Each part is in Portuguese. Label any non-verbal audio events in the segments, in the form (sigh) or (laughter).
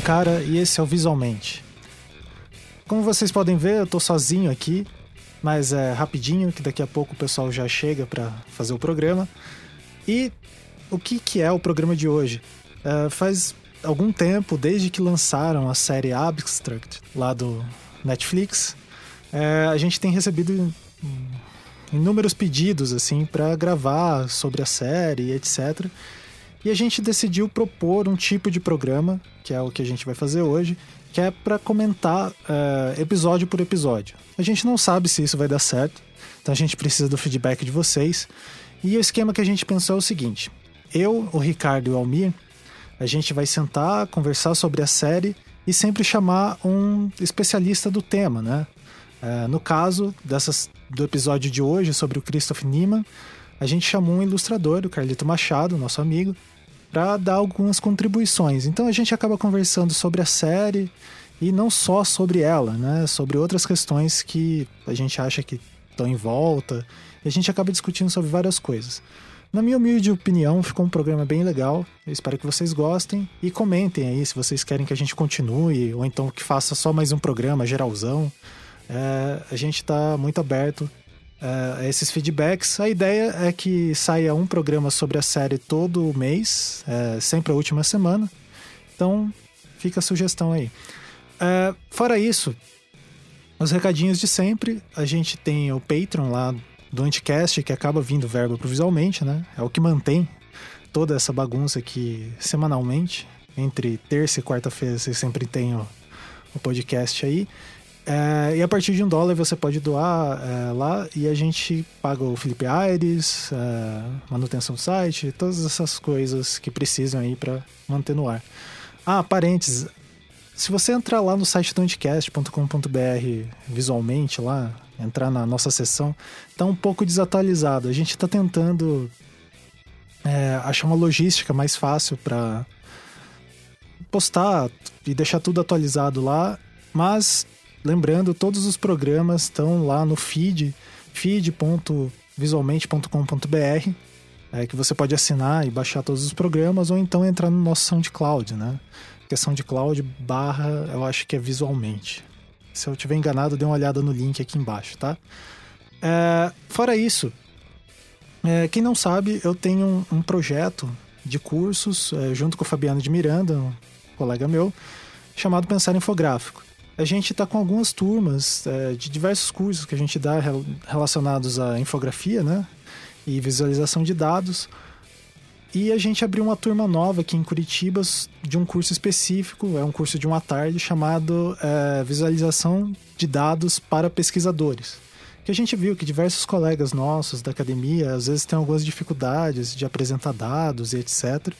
Sankara e esse é o Visualmente. Como vocês podem ver, eu tô sozinho aqui, mas é rapidinho, que daqui a pouco o pessoal já chega para fazer o programa. E o que, que é o programa de hoje? É, faz algum tempo, desde que lançaram a série Abstract lá do Netflix, é, a gente tem recebido inúmeros pedidos assim para gravar sobre a série, etc. E a gente decidiu propor um tipo de programa, que é o que a gente vai fazer hoje, que é para comentar uh, episódio por episódio. A gente não sabe se isso vai dar certo, então a gente precisa do feedback de vocês. E o esquema que a gente pensou é o seguinte: eu, o Ricardo e o Almir, a gente vai sentar, conversar sobre a série e sempre chamar um especialista do tema, né? Uh, no caso dessas, do episódio de hoje sobre o Christoph Niemann, a gente chamou um ilustrador, o Carlito Machado, nosso amigo, para dar algumas contribuições. Então a gente acaba conversando sobre a série e não só sobre ela, né? Sobre outras questões que a gente acha que estão em volta. E a gente acaba discutindo sobre várias coisas. Na minha humilde opinião, ficou um programa bem legal. Eu espero que vocês gostem e comentem aí se vocês querem que a gente continue ou então que faça só mais um programa geralzão. É, a gente está muito aberto uh, esses feedbacks. A ideia é que saia um programa sobre a série todo mês, uh, sempre a última semana. Então, fica a sugestão aí. Uh, fora isso, os recadinhos de sempre. A gente tem o Patreon lá do Anticast, que acaba vindo verba provisionalmente, né? É o que mantém toda essa bagunça aqui semanalmente. Entre terça e quarta-feira vocês sempre tem o, o podcast aí. É, e a partir de um dólar você pode doar é, lá e a gente paga o Felipe Aires, é, manutenção do site, todas essas coisas que precisam aí para manter no ar. Ah, parênteses. Se você entrar lá no site do anticast.com.br visualmente lá, entrar na nossa sessão, tá um pouco desatualizado. A gente está tentando é, achar uma logística mais fácil para postar e deixar tudo atualizado lá, mas Lembrando, todos os programas estão lá no feed, feed.visualmente.com.br, é, que você pode assinar e baixar todos os programas, ou então entrar no nosso SoundCloud, né? Que é SoundCloud barra, eu acho que é visualmente. Se eu tiver enganado, dê uma olhada no link aqui embaixo, tá? É, fora isso, é, quem não sabe, eu tenho um, um projeto de cursos é, junto com o Fabiano de Miranda, um colega meu, chamado Pensar Infográfico a gente está com algumas turmas é, de diversos cursos que a gente dá relacionados à infografia, né? E visualização de dados. E a gente abriu uma turma nova aqui em Curitiba de um curso específico, é um curso de uma tarde chamado é, Visualização de Dados para Pesquisadores. Que a gente viu que diversos colegas nossos da academia às vezes têm algumas dificuldades de apresentar dados e etc.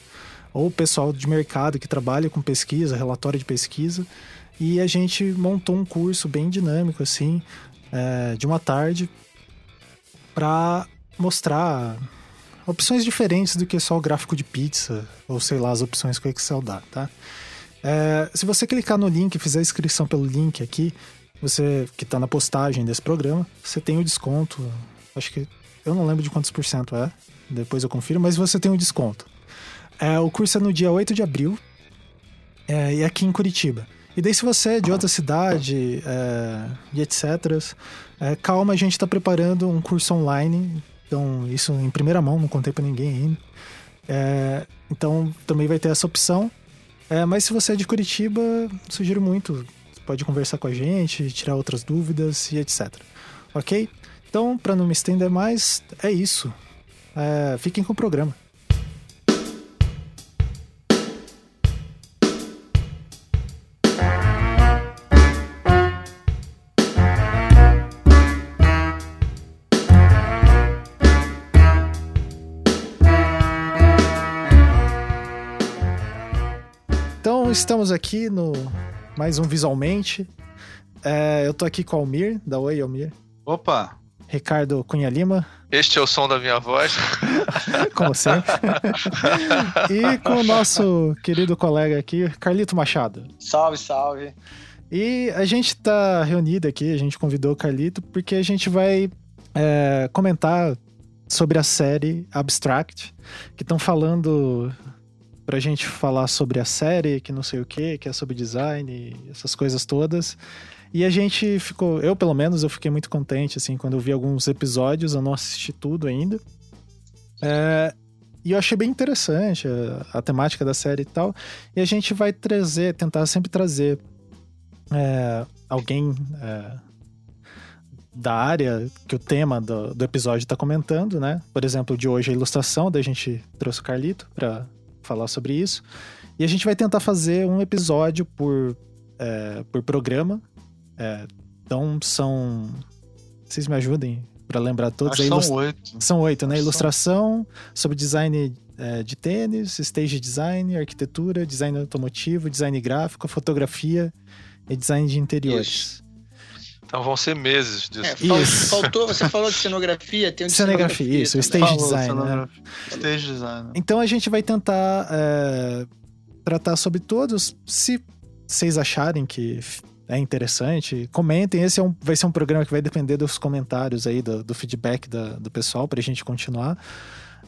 Ou o pessoal de mercado que trabalha com pesquisa, relatório de pesquisa. E a gente montou um curso bem dinâmico, assim, é, de uma tarde, para mostrar opções diferentes do que só o gráfico de pizza, ou sei lá, as opções que o Excel dá, tá? É, se você clicar no link e fizer a inscrição pelo link aqui, você que está na postagem desse programa, você tem o desconto. Acho que eu não lembro de quantos por cento é, depois eu confiro, mas você tem o desconto. É, o curso é no dia 8 de abril é, e aqui em Curitiba. E daí, se você é de outra cidade é, e etc., é, calma, a gente está preparando um curso online. Então, isso em primeira mão, não contei para ninguém ainda. É, então, também vai ter essa opção. É, mas se você é de Curitiba, sugiro muito. Você pode conversar com a gente, tirar outras dúvidas e etc. Ok? Então, para não me estender mais, é isso. É, fiquem com o programa. Estamos aqui no mais um Visualmente. É, eu tô aqui com o Almir, da Oi, Almir. Opa! Ricardo Cunha Lima. Este é o som da minha voz. (laughs) Como sempre. (laughs) e com o nosso querido colega aqui, Carlito Machado. Salve, salve. E a gente tá reunido aqui, a gente convidou o Carlito, porque a gente vai é, comentar sobre a série Abstract, que estão falando pra gente falar sobre a série, que não sei o que, que é sobre design, essas coisas todas. E a gente ficou, eu pelo menos, eu fiquei muito contente, assim, quando eu vi alguns episódios, eu não assisti tudo ainda. É, e eu achei bem interessante a, a, temática da série e tal. E a gente vai trazer, tentar sempre trazer é, alguém é, da área que o tema do, do episódio está comentando, né? Por exemplo, de hoje a ilustração, daí a gente trouxe o Carlito para falar sobre isso. E a gente vai tentar fazer um episódio por, é, por programa. É, então são. Vocês me ajudem para lembrar todos. Acho Ilust... São oito. São oito, né? Ilustração, sobre design é, de tênis, stage design, arquitetura, design automotivo, design gráfico, fotografia e design de interiores. Isso. Então vão ser meses disso. É, isso. Faltou, você falou de cenografia, tem um de cenografia, cenografia isso, stage falou, design. Né? Stage design. Então a gente vai tentar é, tratar sobre todos. Se vocês acharem que é interessante, comentem. Esse é um, vai ser um programa que vai depender dos comentários aí, do, do feedback da, do pessoal, para a gente continuar.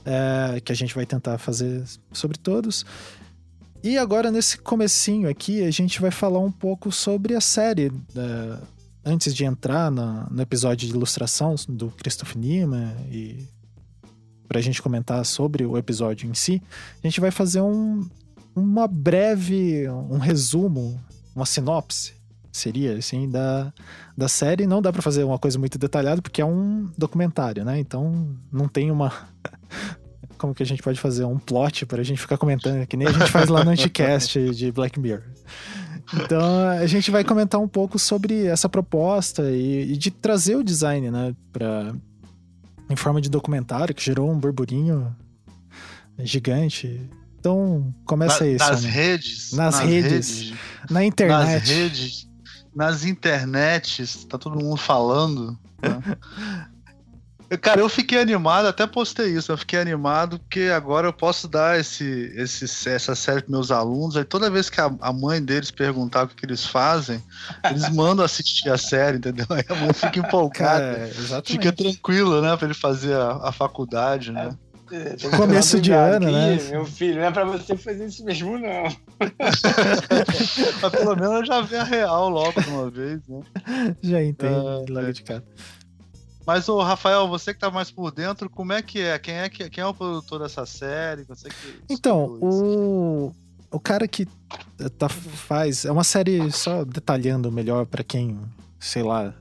É, que a gente vai tentar fazer sobre todos. E agora, nesse comecinho aqui, a gente vai falar um pouco sobre a série. É, antes de entrar na, no episódio de ilustração do Christoph Niemann e para a gente comentar sobre o episódio em si, a gente vai fazer um, uma breve, um resumo, uma sinopse, seria assim, da, da série. Não dá para fazer uma coisa muito detalhada porque é um documentário, né? Então não tem uma. (laughs) Como que a gente pode fazer? Um plot para a gente ficar comentando, que nem a gente faz lá no Anticast de Black Mirror. Então a gente vai comentar um pouco sobre essa proposta e, e de trazer o design, né, para em forma de documentário que gerou um burburinho gigante. Então começa na, isso. Nas né? redes. Nas, nas redes, redes, Na internet. Nas redes. Nas internets, tá todo mundo falando. Né? (laughs) Cara, eu fiquei animado, até postei isso. Eu fiquei animado porque agora eu posso dar esse, esse, essa série para meus alunos. Aí toda vez que a, a, mãe deles perguntar o que, que, eles fazem, eles (laughs) mandam assistir a série, entendeu? Aí a mãe fica empolgada. Cara, fica tranquila, né? Para ele fazer a, a faculdade, né? É, Começo de ano, aqui, né? Meu filho, não é pra você fazer isso mesmo, não. (laughs) Mas pelo menos eu já vi a real logo de uma vez, né? (laughs) Já entendo, é, logo de cara. Mas, o Rafael, você que tá mais por dentro, como é que é? Quem é, que, quem é o produtor dessa série? Você que então, o, o cara que tá, faz. É uma série, só detalhando melhor para quem, sei lá,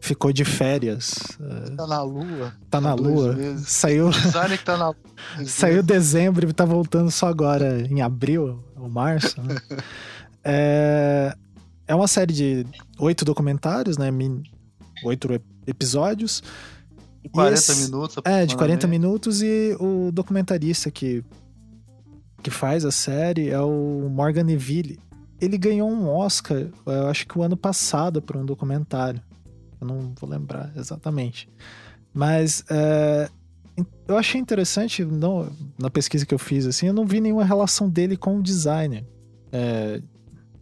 ficou de férias. É, tá na lua. Tá na lua. Saiu. O design que tá na (laughs) Saiu dezembro e tá voltando só agora, em abril ou março. Né? (laughs) é, é uma série de oito documentários, né? Oito episódios. De 40 esse, minutos. É, de 40 minutos e o documentarista que, que faz a série é o Morgan Neville. Ele ganhou um Oscar, eu acho que o ano passado, por um documentário. Eu não vou lembrar exatamente. Mas é, eu achei interessante, não, na pesquisa que eu fiz, assim, eu não vi nenhuma relação dele com o designer. É,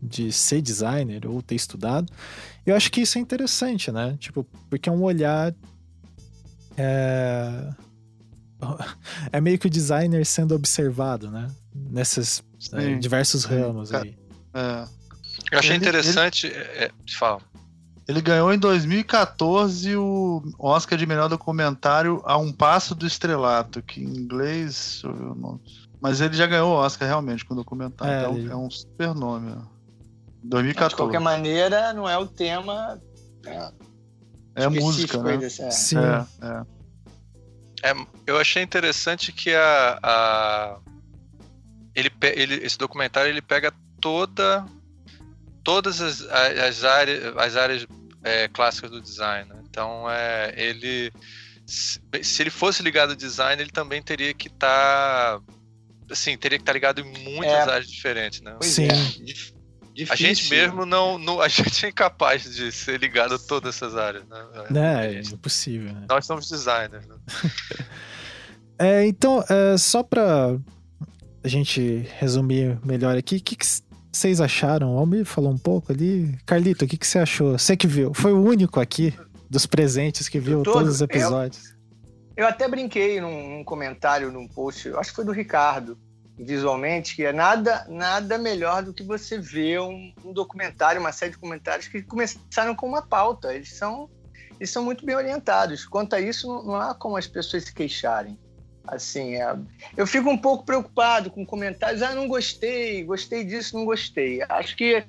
de ser designer ou ter estudado. Eu acho que isso é interessante, né? Tipo, porque é um olhar. É, (laughs) é meio que o designer sendo observado, né? Nesses é, diversos ramos aí. É. Eu achei ele, interessante. Ele... É, fala. Ele ganhou em 2014 o Oscar de melhor documentário A Um Passo do Estrelato, que em inglês. Deixa eu ver o nome. Mas ele já ganhou o Oscar realmente com o documentário. É, então ele... é um super nome. 2014. De qualquer maneira, não é o tema. É, é música, né? Desse, é. Sim. É, é. é, eu achei interessante que a, a ele, ele, esse documentário ele pega toda todas as, as áreas, as áreas é, clássicas do design. Né? Então, é, ele se, se ele fosse ligado ao design, ele também teria que estar tá, assim, teria que estar tá ligado em muitas é. áreas diferentes, né? Sim. Difícil. A gente mesmo não, não, A (laughs) gente é incapaz de ser ligado a todas essas áreas, né? É, é impossível. Né? Nós somos designers, né? (laughs) é, então, é, só pra a gente resumir melhor aqui, o que, que vocês acharam? O Almir falou um pouco ali. Carlito, o que, que você achou? Você que viu. Foi o único aqui dos presentes que viu todos os episódios. Eu, eu até brinquei num, num, comentário, num post, acho que foi do Ricardo, visualmente, que é nada, nada melhor do que você ver um, um, documentário, uma série de comentários que começaram com uma pauta. Eles são, eles são muito bem orientados. Quanto a isso, não, não há como as pessoas se queixarem. Assim, é, eu fico um pouco preocupado com comentários. Ah, não gostei, gostei disso, não gostei. Acho que,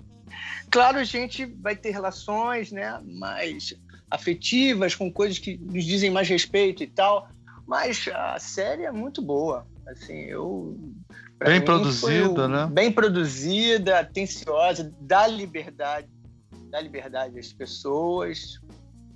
claro, a gente vai ter relações, né, mais afetivas com coisas que nos dizem mais respeito e tal. Mas a série é muito boa. Assim, eu bem produzida, né? Bem produzida, atenciosa, dá liberdade, dá liberdade às pessoas.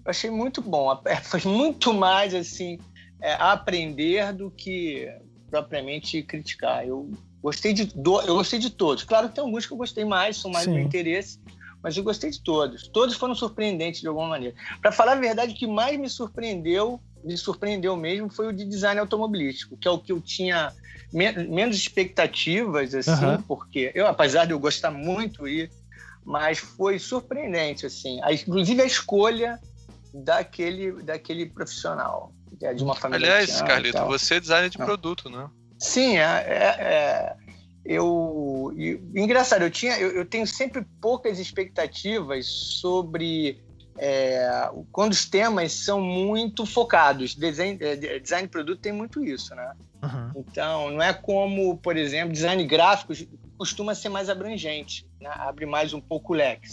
Eu achei muito bom. (laughs) Faz muito mais assim é, aprender do que propriamente criticar. Eu gostei de do, eu gostei de todos. Claro que tem alguns que eu gostei mais, são mais Sim. do meu interesse, mas eu gostei de todos. Todos foram surpreendentes de alguma maneira. Para falar a verdade, o que mais me surpreendeu me surpreendeu mesmo foi o de design automobilístico, que é o que eu tinha me menos expectativas, assim, uhum. porque eu, apesar de eu gostar muito, ir, mas foi surpreendente, assim, a, inclusive a escolha daquele, daquele profissional, é de uma família. Aliás, Carlito, você é designer de ah. produto, né? Sim, é, é, é eu, engraçado, eu tinha, eu, eu tenho sempre poucas expectativas sobre é, quando os temas são muito focados. Design, é, design produto tem muito isso, né? Uhum. Então, não é como, por exemplo, design gráfico costuma ser mais abrangente, né? abre mais um pouco o leque.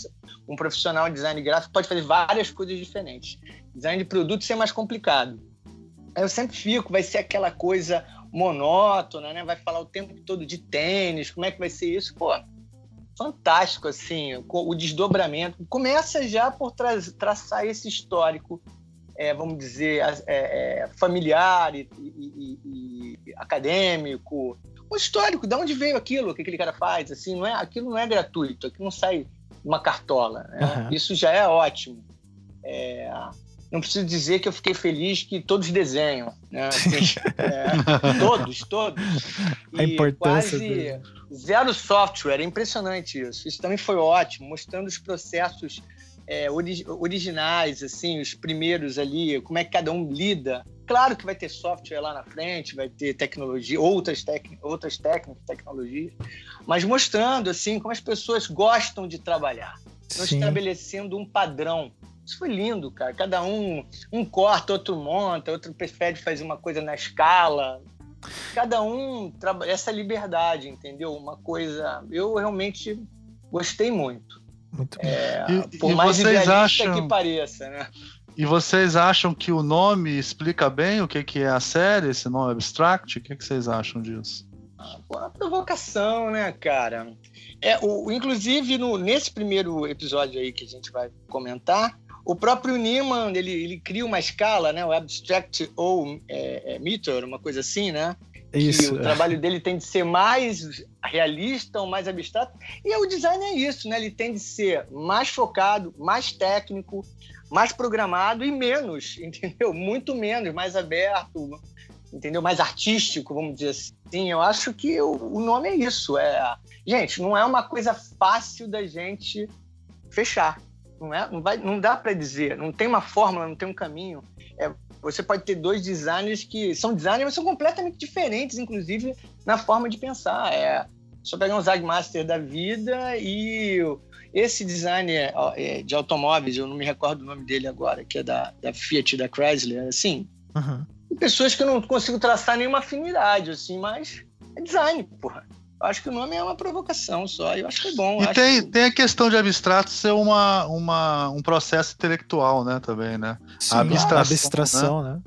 Um profissional de design gráfico pode fazer várias coisas diferentes. Design de produto é mais complicado. Eu sempre fico, vai ser aquela coisa monótona, né? Vai falar o tempo todo de tênis, como é que vai ser isso? Pô, fantástico, assim, o desdobramento. Começa já por tra traçar esse histórico, é, vamos dizer, é, é, familiar e, e, e, acadêmico. O histórico, de onde veio aquilo que aquele cara faz, assim, não é, aquilo não é gratuito, aquilo não sai uma cartola. Né? Uhum. Isso já é ótimo. É, não preciso dizer que eu fiquei feliz que todos desenham, né? Assim, é, todos, todos. (laughs) A e importância quase dele. zero software, é impressionante isso. Isso também foi ótimo, mostrando os processos é, ori originais, assim, os primeiros ali, como é que cada um lida. Claro que vai ter software lá na frente, vai ter tecnologia, outras, tec outras técnicas, tecnologias, mas mostrando assim como as pessoas gostam de trabalhar. Estabelecendo um padrão isso foi lindo, cara. Cada um, um corta, outro monta, outro prefere fazer uma coisa na escala. Cada um essa liberdade, entendeu? Uma coisa. Eu realmente gostei muito. Muito é, e, por e mais vocês acham que pareça, né? E vocês acham que o nome explica bem o que, que é a série, esse nome Abstract? O que, que vocês acham disso? Ah, uma provocação, né, cara? É, o, inclusive, no, nesse primeiro episódio aí que a gente vai comentar, o próprio Niemann, ele, ele cria uma escala, né? O Abstract ou é, é, Meter, uma coisa assim, né? Isso. Que o é. trabalho dele tem de ser mais realista ou mais abstrato. E o design é isso, né? Ele tem de ser mais focado, mais técnico, mais programado e menos, (laughs) entendeu? Muito menos, mais aberto, entendeu? Mais artístico, vamos dizer assim. Eu acho que o, o nome é isso. É... Gente, não é uma coisa fácil da gente fechar. Não, é, não, vai, não dá para dizer, não tem uma fórmula, não tem um caminho. É, você pode ter dois designers que são designers, mas são completamente diferentes, inclusive na forma de pensar. É só pegar um Zagmaster da vida e esse designer é, de automóveis, eu não me recordo o nome dele agora, que é da, da Fiat, da Chrysler, assim. Uhum. Pessoas que eu não consigo traçar nenhuma afinidade, assim, mas é design, porra acho que o nome é uma provocação só. Eu acho que é bom. E tem, que... tem a questão de abstrato ser uma, uma, um processo intelectual, né? Também, né? Sim, a abstração, a abstração né? né?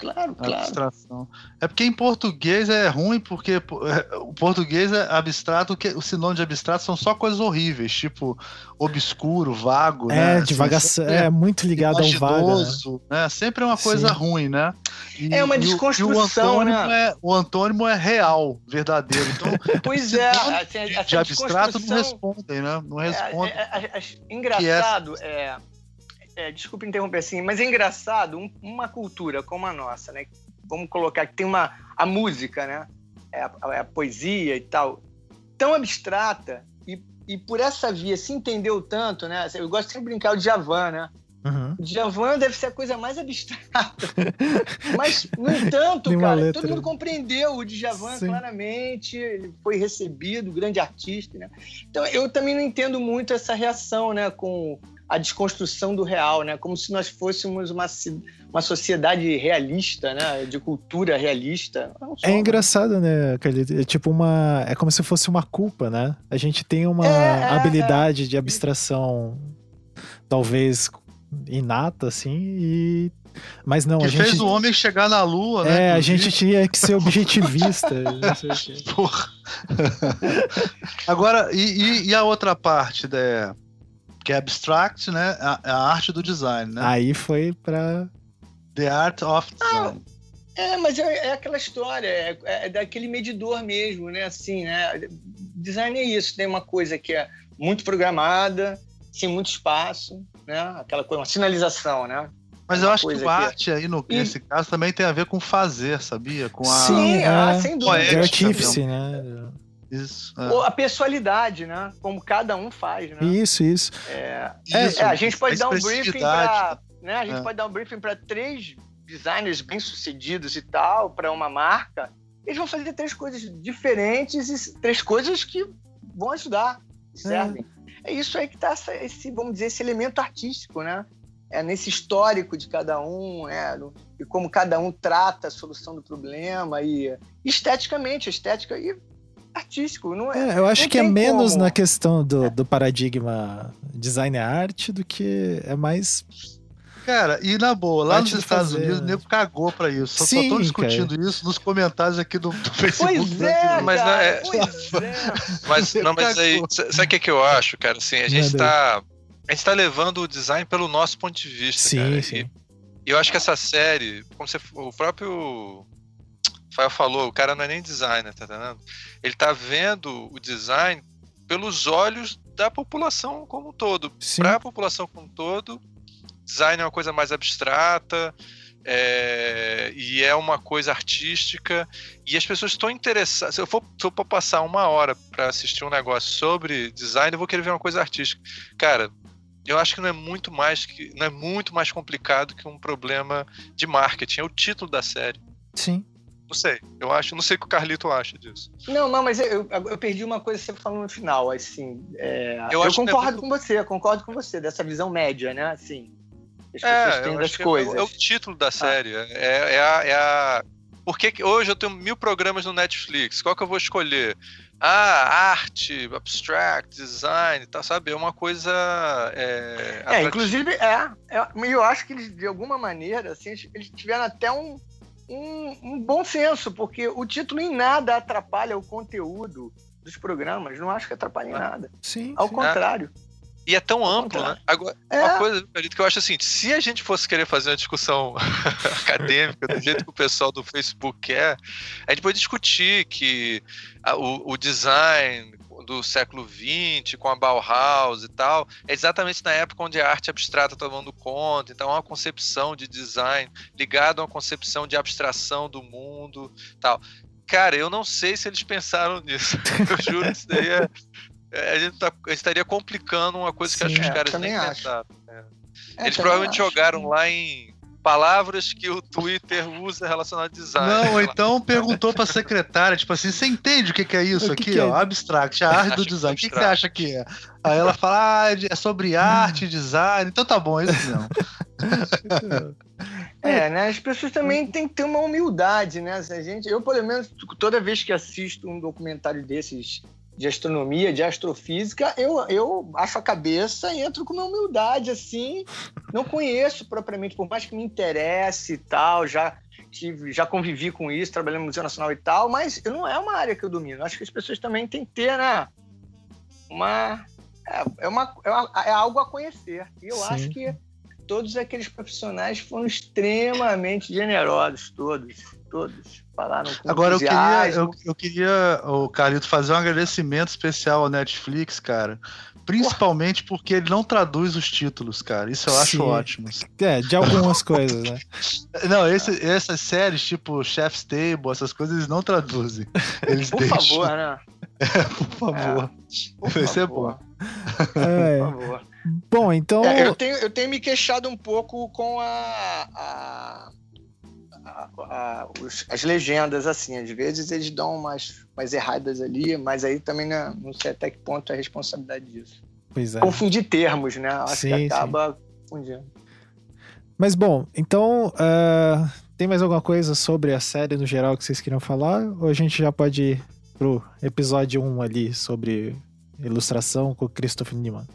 Claro, claro. Abstração. É porque em português é ruim, porque é, o português é abstrato, que o sinônimo de abstrato são só coisas horríveis, tipo obscuro, vago, é, né? Assim, divagação, é, é muito ligado ao vago, né? né? Sempre é uma coisa Sim. ruim, né? E, é uma desconstrução, e o, né? É, o antônimo é real, verdadeiro. Então, (laughs) pois é, assim, de abstrato não respondem, né? Não é, respondem. É, é, engraçado, é é, desculpa interromper assim, mas é engraçado um, uma cultura como a nossa, né? Vamos colocar que tem uma a música, né? É a, a, a poesia e tal, tão abstrata e, e por essa via se entendeu tanto, né? Eu gosto sempre de brincar o Djavan, né? Uhum. Djavan deve ser a coisa mais abstrata. (laughs) Mas, no entanto, cara, letra. todo mundo compreendeu o Djavan Sim. claramente, ele foi recebido, grande artista, né? Então, eu também não entendo muito essa reação, né, com a desconstrução do real, né? Como se nós fôssemos uma, uma sociedade realista, né? De cultura realista. É engraçado, né, É tipo uma... É como se fosse uma culpa, né? A gente tem uma é, é habilidade é. de abstração talvez inata, assim, e. Mas não, que a gente. fez o homem chegar na lua, né? É, a gente tinha que ser objetivista. (laughs) Porra. Agora, e, e, a outra parte da. Que é abstract, né? A, a, arte do design, né? Aí foi pra. The Art of Design. Ah, é, mas é, é, aquela história, é, é, daquele medidor mesmo, né? Assim, né? Design é isso, tem uma coisa que é muito programada, sem muito espaço, né? Aquela coisa, uma sinalização, né? Mas eu acho que a arte aí, no, e... nesse caso, também tem a ver com fazer, sabia? Com a... Sim, é, ah, sem dúvida. É artífice, né? Isso. É. Ou a pessoalidade, né? Como cada um faz, né? Isso, isso. É, isso, é, a gente pode a dar um briefing para, né? A gente é. pode dar um briefing para três designers bem-sucedidos e tal, para uma marca. Eles vão fazer três coisas diferentes e três coisas que vão ajudar, servem. É. É isso aí que está esse, vamos dizer, esse elemento artístico, né? É nesse histórico de cada um, é, no, e como cada um trata a solução do problema e esteticamente, estética e artístico, não é? é eu acho que é menos como... na questão do, do paradigma design arte do que é mais Cara, e na boa, lá nos Estados fazer, Unidos, o nego cagou pra isso. Só estão discutindo cara. isso nos comentários aqui do, do Facebook. Pois é, mas, não, é... Pois é. mas, não, mas aí, sabe o que, é que eu acho, cara? Assim, a gente tá. A gente tá levando o design pelo nosso ponto de vista. Sim, cara. sim. E eu acho que essa série, como você, o próprio Fael falou, o cara não é nem designer, tá entendendo? Ele tá vendo o design pelos olhos da população como um todo. Para a população como um todo, design é uma coisa mais abstrata é, e é uma coisa artística e as pessoas estão interessadas. Se eu for, se eu for passar uma hora para assistir um negócio sobre design, eu vou querer ver uma coisa artística. Cara, eu acho que não é muito mais que não é muito mais complicado que um problema de marketing. É o título da série. Sim. Não sei. Eu acho, não sei o que o Carlito acha disso. Não, não, mas eu, eu perdi uma coisa que você falou no final, assim. É, eu, eu concordo é com você, concordo com você, dessa visão média, né? Assim, as é, têm das coisas. É, é, o título da ah. série. Ah. É, é, a, é a. Por que hoje eu tenho mil programas no Netflix? Qual que eu vou escolher? Ah, arte, abstract, design, tá, sabe? É uma coisa. É, é inclusive, é, é. Eu acho que eles, de alguma maneira, assim, eles tiveram até um, um, um, bom senso, porque o título em nada atrapalha o conteúdo dos programas. Não acho que atrapalha em ah. nada. Sim. Ao sim. contrário. E é tão amplo, né? Agora, é. uma coisa que eu acho assim, se a gente fosse querer fazer uma discussão (laughs) acadêmica do jeito que o pessoal do Facebook quer, a gente pode discutir que a, o, o design do século XX, com a Bauhaus e tal, é exatamente na época onde a arte abstrata está tomando conta. Então, é uma concepção de design ligada a uma concepção de abstração do mundo tal. Cara, eu não sei se eles pensaram (laughs) nisso. Eu juro que isso daí é, é, a gente, tá, estaria complicando uma coisa Sim, que acho que os é, caras nem inventaram. É. É, Eles provavelmente acho. jogaram lá em palavras que o Twitter usa relacionado a design. Não, ou então perguntou pra secretária, tipo assim, você entende o que, que é isso aqui, ó? É? Abstract, a arte do design. O que, que, você acha que é? Aí ela fala, ah, é sobre arte, design. Então tá bom, é isso não. (laughs) É, né? As pessoas também têm que ter uma humildade, né? A gente, eu, pelo menos, toda vez que assisto um documentário desses de astronomia, de astrofísica, eu, eu acho a cabeça e entro com uma humildade, assim. Não conheço propriamente, por mais que me interesse e tal, já, tive, já convivi com isso, trabalhei no Museu Nacional e tal, mas não é uma área que eu domino. Acho que as pessoas também têm que ter, né? Uma. É, é, uma, é, uma, é algo a conhecer. E eu Sim. acho que todos aqueles profissionais foram extremamente generosos, todos, todos falaram com Agora eu queria, eu, eu, queria, o Carlito, fazer um agradecimento especial ao Netflix, cara. Principalmente porque ele não traduz os títulos, cara. Isso eu acho Sim. ótimo. É, de algumas coisas, né? (laughs) Não, esse, essas séries, tipo Chef's Table, essas coisas, eles não traduzem. (laughs) Eles por deixam. favor, né? (laughs) É, por favor. É, por Vai ser bom. É. Por favor. Bom, então. É, eu, tenho, eu tenho me queixado um pouco com a, a, a, a os, as legendas, assim. Às vezes eles dão umas, umas erradas ali, mas aí também não, não sei até que ponto é a responsabilidade disso. Pois é. Confundir termos, né? Acho sim, que acaba sim. confundindo. Mas bom, então. Uh, tem mais alguma coisa sobre a série no geral que vocês queriam falar? Ou a gente já pode ir pro episódio 1 ali sobre ilustração com Christopher Niemann?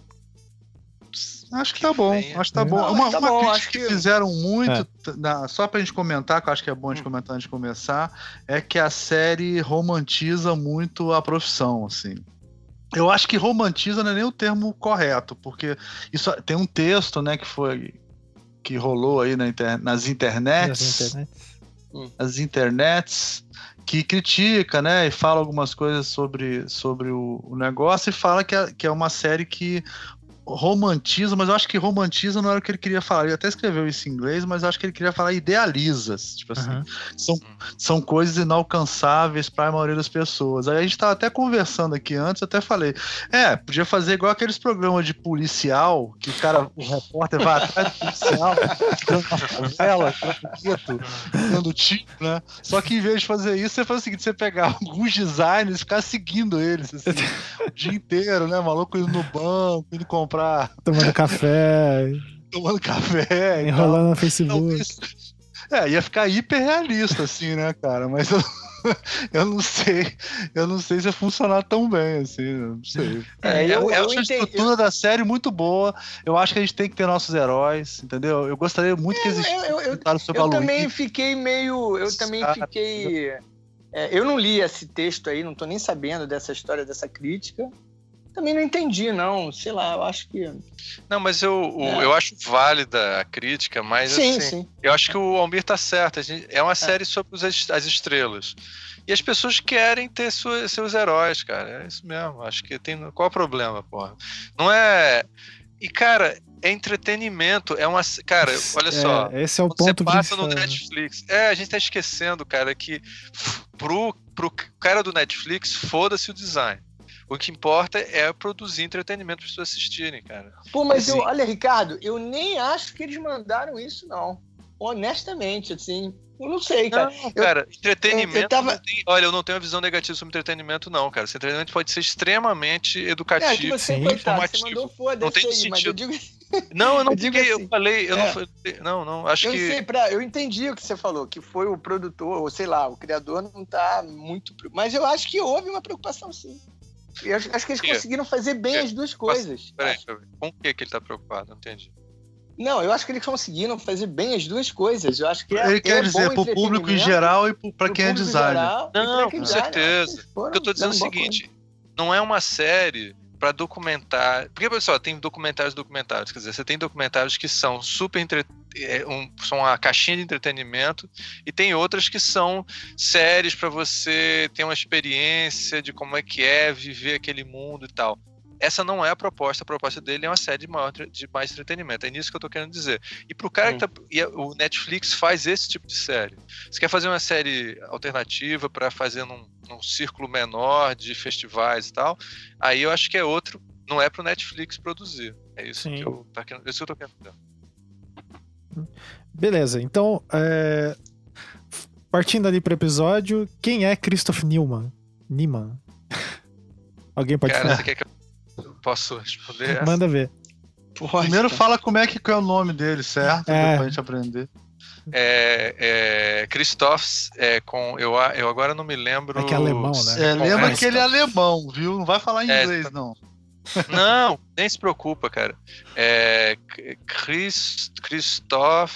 Acho que tá bom, acho que tá bom. uma, tá uma bom, crítica que... que... fizeram muito, é. na, só pra gente comentar, que eu acho que é bom a gente hum. comentar antes de começar, é que a série romantiza muito a profissão, assim. Eu acho que romantiza não é nem o termo correto, porque isso tem um texto, né, que foi que rolou aí na inter, nas internets, nas internets, hum. as internets que critica, né, e fala algumas coisas sobre, sobre o, o negócio e fala que é, que é uma série que romantiza, mas eu acho que romantiza não era o que ele queria falar. Ele até escreveu isso em inglês, mas eu acho que ele queria falar idealiza. Tipo assim, uhum. são, são coisas inalcançáveis para a maioria das pessoas. Aí a gente estava até conversando aqui antes, até falei, é, podia fazer igual aqueles programas de policial, que o cara, o repórter vai atrás do policial, dando favela, dando tiro, né? Só que em vez de fazer isso, você faz o seguinte, você pegar alguns designers e ficar seguindo eles, assim, o dia inteiro, né? Maluco indo no banco, indo comprar comprar. Tomando café. (laughs) Tomando café. Enrolando no Facebook. é, ia ficar hiper realista, assim, né, cara? Mas eu, (laughs) eu não sei. Eu não sei se ia funcionar tão bem, assim. Não sei. É, eu, eu, eu acho a estrutura da série muito boa. Eu acho que a gente tem que ter nossos heróis, entendeu? Eu gostaria muito é, que existisse eu, eu, eu, eu também fiquei meio. Eu também fiquei. É, eu não li esse texto aí, não tô nem sabendo dessa história, dessa crítica também não entendi, não. Sei lá, eu acho que. Não, mas eu, é. eu acho válida a crítica, mas sim, assim, sim. eu acho que o Almir tá certo. é uma é. série sobre as estrelas. E as pessoas querem ter sua, seus heróis, cara. É isso mesmo. Acho que tem. Qual o problema, porra? Não é. E, cara, é entretenimento. É uma. Cara, olha é, só. Esse é o ponto Você passa no Netflix. É, a gente tá esquecendo, cara, que pro, pro cara do Netflix, foda-se o design. O que importa é produzir entretenimento para as pessoas assistirem, cara. Pô, mas assim, eu, olha, Ricardo, eu nem acho que eles mandaram isso, não. Honestamente, assim. Eu não sei, cara. Não, cara, eu, entretenimento. Eu tava... tem, olha, eu não tenho uma visão negativa sobre entretenimento, não, cara. Esse entretenimento pode ser extremamente educativo. É, que você, sim, coitado, você mandou foda não tem aí, sentido. Eu digo... Não, eu (laughs) não eu digo assim, eu falei, eu é. não, não, não, acho eu que. Sei, pra, eu entendi o que você falou, que foi o produtor, ou sei lá, o criador não tá muito. Mas eu acho que houve uma preocupação, sim. Eu acho, acho que eles conseguiram fazer bem as duas coisas. Peraí, com o que, que ele tá preocupado? Não entendi. Não, eu acho que eles conseguiram fazer bem as duas coisas. Eu acho que é, Ele quer é dizer, pro público em geral e para quem é designer. Geral, não, com certeza. o que eu tô dizendo é o seguinte: não é uma série para documentar. Porque, pessoal, tem documentários documentários. Quer dizer, você tem documentários que são super entre... É, um, são uma caixinha de entretenimento e tem outras que são séries para você ter uma experiência de como é que é viver aquele mundo e tal. Essa não é a proposta, a proposta dele é uma série de, maior, de mais entretenimento. É nisso que eu tô querendo dizer. E pro cara hum. que tá. E o Netflix faz esse tipo de série. Você quer fazer uma série alternativa para fazer num, num círculo menor de festivais e tal, aí eu acho que é outro. Não é pro Netflix produzir. É isso, que eu, tá querendo, é isso que eu tô querendo dizer. Beleza, então. É... Partindo ali pro episódio, quem é Christoph Newman? Niemann? (laughs) Alguém pode Cara, falar? Você quer que eu Posso responder? Essa? Manda ver. Primeiro fala como é que é o nome dele, certo? É. Pra gente aprender. É, é Christoph, é, com, eu, eu agora não me lembro. É que é alemão, né? É, lembra que ele é alemão, viu? Não vai falar em é, inglês, não. Não, nem se preocupa, cara. É Chris, Christoph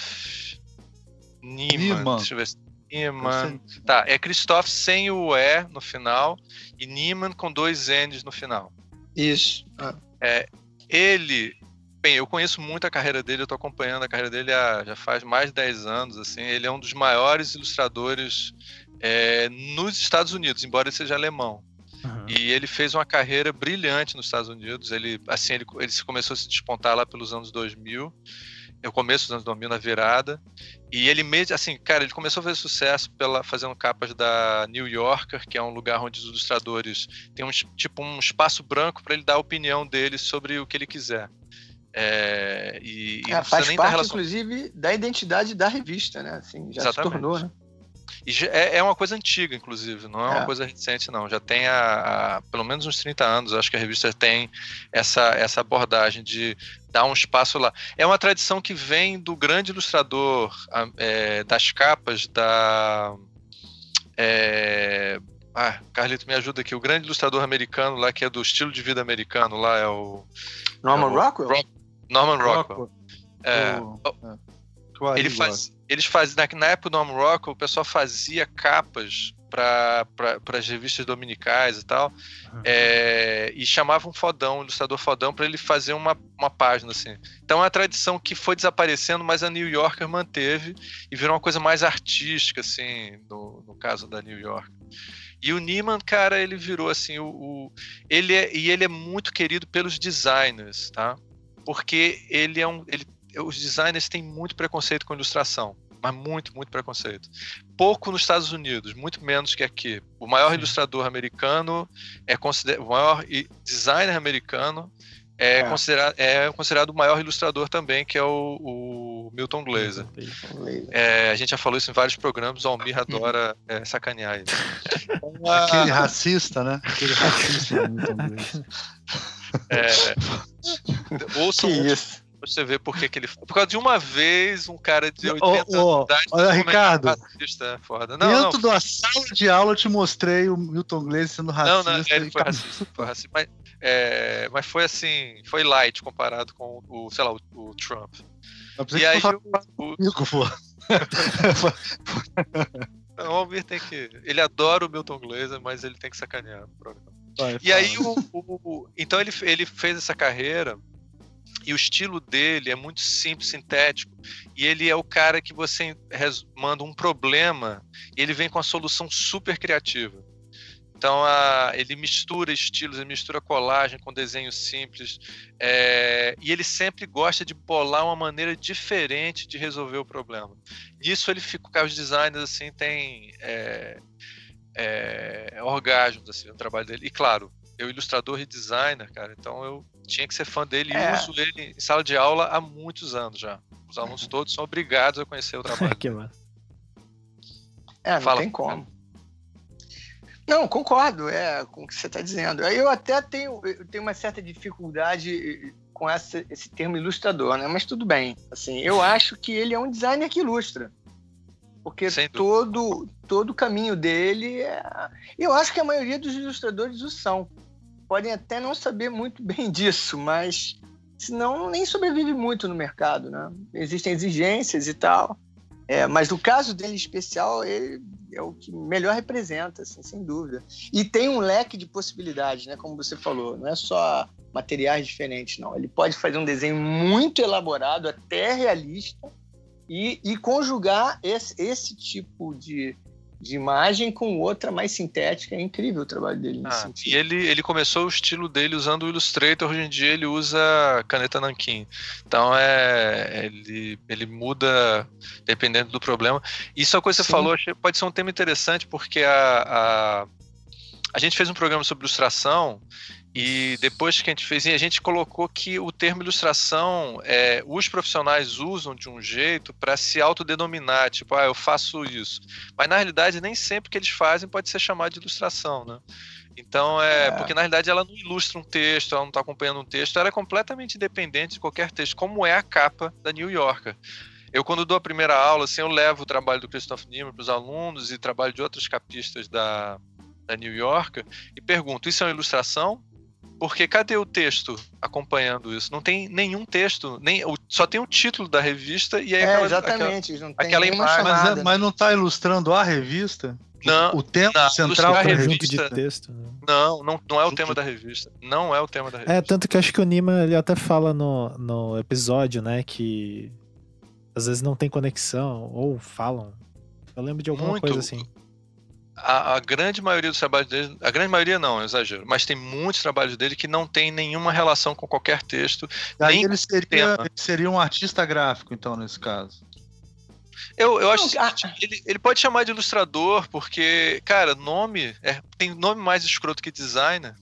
Niemann. Deixa eu ver. Niemann. Tá, é Christoph sem o E no final e Niemann com dois N's no final. Isso. Ah. É, ele. Bem, eu conheço muito a carreira dele, eu tô acompanhando a carreira dele há, já faz mais de 10 anos. Assim, ele é um dos maiores ilustradores é, nos Estados Unidos, embora ele seja alemão. Uhum. E ele fez uma carreira brilhante nos Estados Unidos. Ele, assim, ele, ele começou a se despontar lá pelos anos 2000. É o começo dos anos 2000, na virada. E ele mesmo, assim, cara, ele começou a fazer sucesso pela, fazendo capas da New Yorker, que é um lugar onde os ilustradores têm um, tipo um espaço branco para ele dar a opinião dele sobre o que ele quiser. É, e, é, faz parte, relação... inclusive, da identidade da revista, né? Assim, já Exatamente. se tornou, né? E é, é uma coisa antiga, inclusive, não é, é. uma coisa recente, não. Já tem há, há, pelo menos uns 30 anos, acho que a revista tem essa, essa abordagem de dar um espaço lá. É uma tradição que vem do grande ilustrador é, das capas da. É, ah, Carlito, me ajuda aqui. O grande ilustrador americano lá, que é do estilo de vida americano, lá é o. Norman é o, Rockwell? Norman Rockwell. Rockwell. É, o, ele faz, eles faziam, na, na época do Norman Rockwell, o pessoal fazia capas para as revistas dominicais e tal, uhum. é, e chamava um fodão, um ilustrador fodão, para ele fazer uma, uma página assim. Então é uma tradição que foi desaparecendo, mas a New Yorker manteve e virou uma coisa mais artística, assim, no, no caso da New York. E o Neiman, cara, ele virou assim, o, o, ele é, e ele é muito querido pelos designers, tá? Porque ele é um, ele os designers têm muito preconceito com ilustração, mas muito, muito preconceito. Pouco nos Estados Unidos, muito menos que aqui. O maior Sim. ilustrador americano é considerado, o maior designer americano é, é. Considerado, é considerado o maior ilustrador também, que é o, o Milton Glaser. É, a gente já falou isso em vários programas, o Almir adora é, sacanear ele. (laughs) Aquele racista, né? Aquele racista Milton Glaser. É, (laughs) ouçam, isso? Você vê por que, que ele. Por causa de uma vez, um cara de 80 oh, oh, anos de idade. Olha, Ricardo. Racista, é foda. Não, dentro não. da sala de aula eu te mostrei o Milton Glaser sendo racista. Não, não, ele foi racista. Foi racista mas, é, mas foi assim, foi light comparado com o, sei lá, o, o Trump. E aí o, o... (laughs) o Almir tem que. Ele adora o Milton Glaser, mas ele tem que sacanear no programa. Vai, e aí o, o, então ele, ele fez essa carreira e o estilo dele é muito simples, sintético. E ele é o cara que você manda um problema e ele vem com a solução super criativa. Então a, ele mistura estilos, ele mistura colagem com desenho simples. É, e ele sempre gosta de bolar uma maneira diferente de resolver o problema. Nisso ele fica, os designers assim têm é, é, orgasmos assim, no trabalho dele. E claro, eu ilustrador e designer, cara, então eu tinha que ser fã dele é. e uso ele em sala de aula há muitos anos já. Os alunos todos são obrigados a conhecer o trabalho. (laughs) que massa. É, não Fala. tem como. Não, concordo é, com o que você está dizendo. Eu até tenho, eu tenho uma certa dificuldade com essa, esse termo ilustrador, né? Mas tudo bem. Assim, eu acho que ele é um designer que ilustra. Porque todo, todo o caminho dele é... Eu acho que a maioria dos ilustradores o são podem até não saber muito bem (laughs) disso, mas senão nem sobrevive muito no mercado, né? Existem exigências e tal. É, mas no caso dele especial, ele é o que melhor representa, assim, sem dúvida. E tem um leque de possibilidades, né? Como você falou, não é só materiais diferentes, não. Ele pode fazer um desenho muito elaborado, até realista, e, e conjugar esse, esse tipo de, de imagem com outra mais sintética. É incrível o trabalho dele nesse ah, sentido. E ele, ele começou o estilo dele usando o Illustrator, hoje em dia ele usa caneta nanquim. Então é ele, ele muda dependendo do problema. Isso é uma coisa que você Sim. falou, pode ser um tema interessante, porque a, a, a gente fez um programa sobre ilustração e depois que a gente fez, a gente colocou que o termo ilustração, é, os profissionais usam de um jeito para se autodenominar, tipo, ah, eu faço isso. Mas na realidade, nem sempre que eles fazem pode ser chamado de ilustração, né? Então, é, é. porque na realidade ela não ilustra um texto, ela não está acompanhando um texto, ela é completamente independente de qualquer texto, como é a capa da New Yorker. Eu, quando dou a primeira aula, assim, eu levo o trabalho do Christoph Niemann para os alunos e trabalho de outros capistas da, da New Yorker e pergunto: isso é uma ilustração? Porque cadê o texto acompanhando isso? Não tem nenhum texto, nem só tem o título da revista e aí é, aquela, exatamente, aquela, aquela imagem. Mas, é, mas, não está ilustrando a revista? Não. O tema não, central da revista de texto. Né? Não, não, não é o tema da revista. Não é o tema da é, revista. É, tanto que acho que o Nima ele até fala no, no episódio, né, que às vezes não tem conexão, ou falam. Eu lembro de alguma Muito. coisa assim a, a, grande maioria dos trabalhos dele, a grande maioria não, é exagero, mas tem muitos trabalhos dele que não tem nenhuma relação com qualquer texto. Aí nem ele seria, ele seria um artista gráfico, então, nesse caso. Eu, eu acho que ele, ele pode chamar de ilustrador, porque, cara, nome. É, tem nome mais escroto que designer.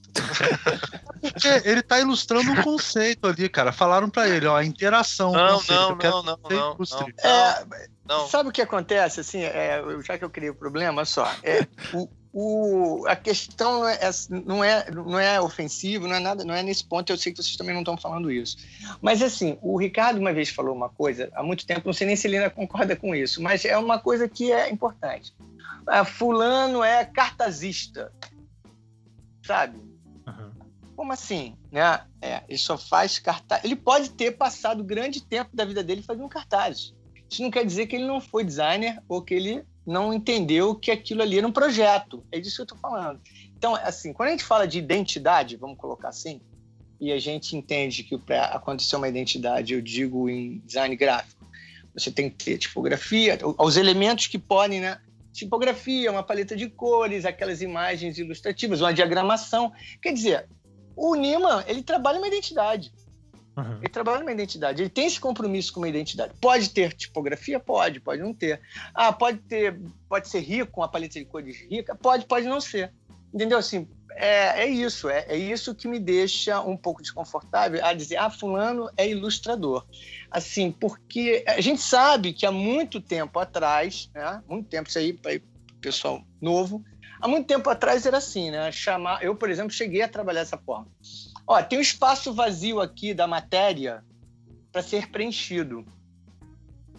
porque ele tá ilustrando um conceito ali, cara. Falaram para ele, ó, a interação. Não, não, não, não, não, não, é, não. Sabe o que acontece? Assim, é, já que eu criei o problema, só. É, (laughs) o, o, a questão não é, não é, não é ofensivo, não é nada, não é nesse ponto. Eu sei que vocês também não estão falando isso. Mas assim, o Ricardo uma vez falou uma coisa há muito tempo, não sei nem se ele ainda concorda com isso, mas é uma coisa que é importante. Ah, fulano é cartazista, sabe? Uhum. Como assim? Né? É, ele só faz cartaz. Ele pode ter passado grande tempo da vida dele fazendo cartazes. Isso não quer dizer que ele não foi designer ou que ele não entendeu que aquilo ali era um projeto. É disso que eu estou falando. Então, assim, quando a gente fala de identidade, vamos colocar assim, e a gente entende que para acontecer uma identidade, eu digo em design gráfico, você tem que ter tipografia, os elementos que podem, né? Tipografia, uma paleta de cores, aquelas imagens ilustrativas, uma diagramação. Quer dizer, o Nima, ele trabalha uma identidade. Uhum. Ele trabalha numa identidade. Ele tem esse compromisso com uma identidade. Pode ter tipografia? Pode, pode não ter. Ah, pode ter, pode ser rico, com a paleta de cores rica? Pode, pode não ser. Entendeu? Assim, é, é isso. É, é isso que me deixa um pouco desconfortável a dizer, ah, fulano é ilustrador. Assim, porque a gente sabe que há muito tempo atrás, né? Muito tempo, isso aí para o pessoal novo, há muito tempo atrás era assim, né? Chamar, eu, por exemplo, cheguei a trabalhar dessa forma Ó, tem um espaço vazio aqui da matéria para ser preenchido.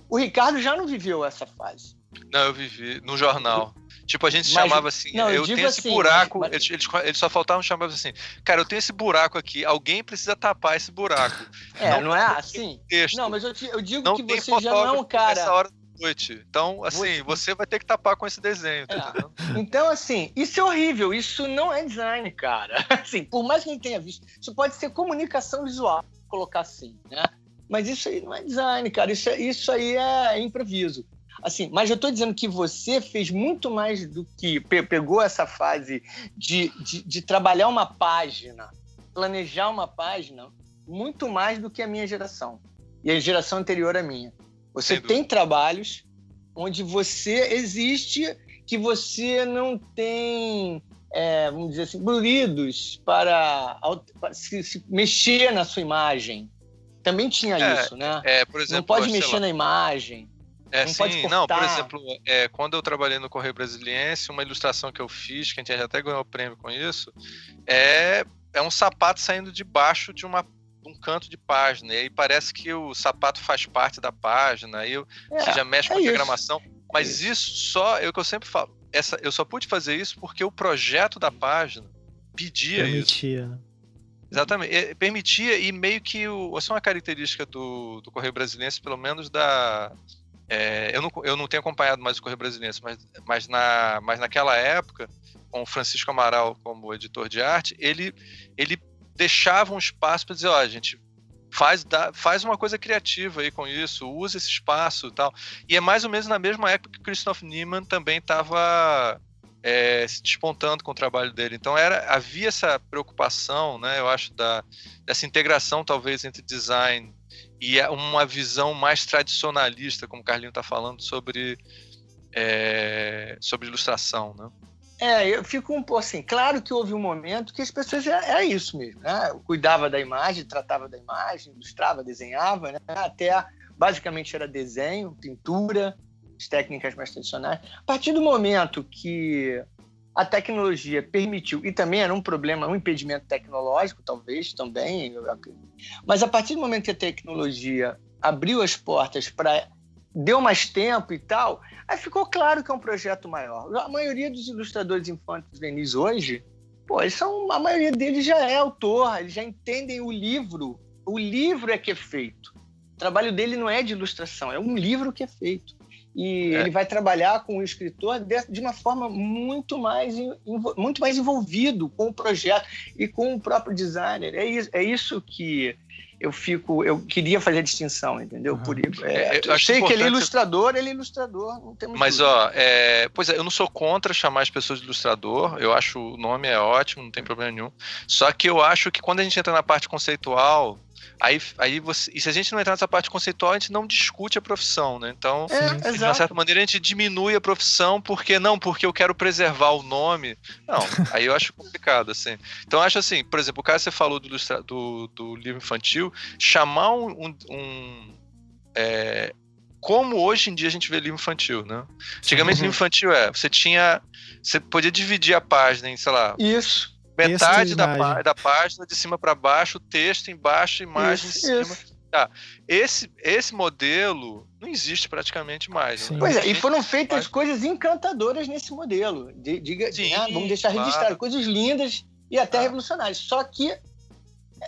O Ricardo já não viveu essa fase. Não, eu vivi no jornal. Tipo, a gente mas, chamava assim, não, eu, eu tenho esse assim, buraco, mas... eles, eles, só faltavam chamar assim, cara, eu tenho esse buraco aqui, alguém precisa tapar esse buraco. É, não, não é assim? Texto. Não, mas eu, te, eu digo que você já não é um cara... Hora noite. Então, assim, você vai ter que tapar com esse desenho, tá é. Então, assim, isso é horrível. Isso não é design, cara. (laughs) Assim, por mais que a gente tenha visto, isso pode ser comunicação visual, colocar assim, né? Mas isso aí não é design, cara. Isso, é, isso aí é improviso. Assim, mas eu estou dizendo que você fez muito mais do que pegou essa fase de, de, de trabalhar uma página, planejar uma página, muito mais do que a minha geração e a geração anterior à minha. Você tem trabalhos onde você existe que você não tem, é, vamos dizer assim, buridos para, para se, se, mexer na sua imagem. Também tinha é, isso, né? É, por exemplo, não pode mexer lá. na imagem. É, não sim, não, por exemplo, é, quando eu trabalhei no Correio Brasiliense, uma ilustração que eu fiz, que a gente até ganhou o prêmio com isso, é, é um sapato saindo debaixo de uma um canto de página. E aí parece que o sapato faz parte da página, aí é, você já mexe com a diagramação. Mas é isso. isso só, é o que eu sempre falo, essa, eu só pude fazer isso porque o projeto da página pedia Permitia. isso. Exatamente. É, permitia e meio que o, essa é uma característica do, do Correio Brasiliense, pelo menos da. É, eu, não, eu não tenho acompanhado mais o Correio Brasiliense, mas, mas, na, mas naquela época, com o Francisco Amaral como editor de arte, ele, ele deixava um espaço para dizer, ó, oh, gente, faz, dá, faz uma coisa criativa aí com isso, usa esse espaço e tal. E é mais ou menos na mesma época que Christoph Niemann também estava é, se despontando com o trabalho dele. Então era havia essa preocupação, né? Eu acho da dessa integração talvez entre design e uma visão mais tradicionalista, como o Carlinho está falando sobre é, sobre ilustração, né? É, eu fico um pouco assim. Claro que houve um momento que as pessoas é, é isso mesmo, né? Eu cuidava da imagem, tratava da imagem, ilustrava, desenhava, né? Até basicamente era desenho, pintura, as técnicas mais tradicionais. A partir do momento que a tecnologia permitiu, e também era um problema, um impedimento tecnológico, talvez também, mas a partir do momento que a tecnologia abriu as portas para deu mais tempo e tal, aí ficou claro que é um projeto maior. A maioria dos ilustradores infantis juvenis hoje, pô, eles são, a maioria deles já é autor, eles já entendem o livro. O livro é que é feito. O trabalho dele não é de ilustração, é um livro que é feito. E é. ele vai trabalhar com o escritor de, de uma forma muito mais, muito mais envolvido com o projeto e com o próprio designer. É isso, é isso que eu fico, eu queria fazer a distinção, entendeu? Por é, é, eu, sei que ele é ilustrador, ele é ilustrador, não temos Mas dúvida. ó, é, pois é, eu não sou contra chamar as pessoas de ilustrador, eu acho o nome é ótimo, não tem problema nenhum. Só que eu acho que quando a gente entra na parte conceitual, Aí, aí você, e se a gente não entrar nessa parte conceitual, a gente não discute a profissão, né? Então, é, de uma certa maneira, a gente diminui a profissão porque não, porque eu quero preservar o nome. Não, (laughs) aí eu acho complicado, assim. Então, eu acho assim, por exemplo, o cara que você falou do, do, do livro infantil, chamar um. um, um é, como hoje em dia a gente vê livro infantil, né? Antigamente, uhum. livro infantil é, você tinha. Você podia dividir a página em, sei lá. Isso metade da, da página de cima para baixo, texto embaixo, imagem isso, em cima. Isso. Tá. Esse, esse modelo não existe praticamente mais. Né? Pois é, e foram feitas mais... coisas encantadoras nesse modelo. Diga, Sim, né? Vamos deixar claro. registrado coisas lindas e até ah. revolucionárias. Só que,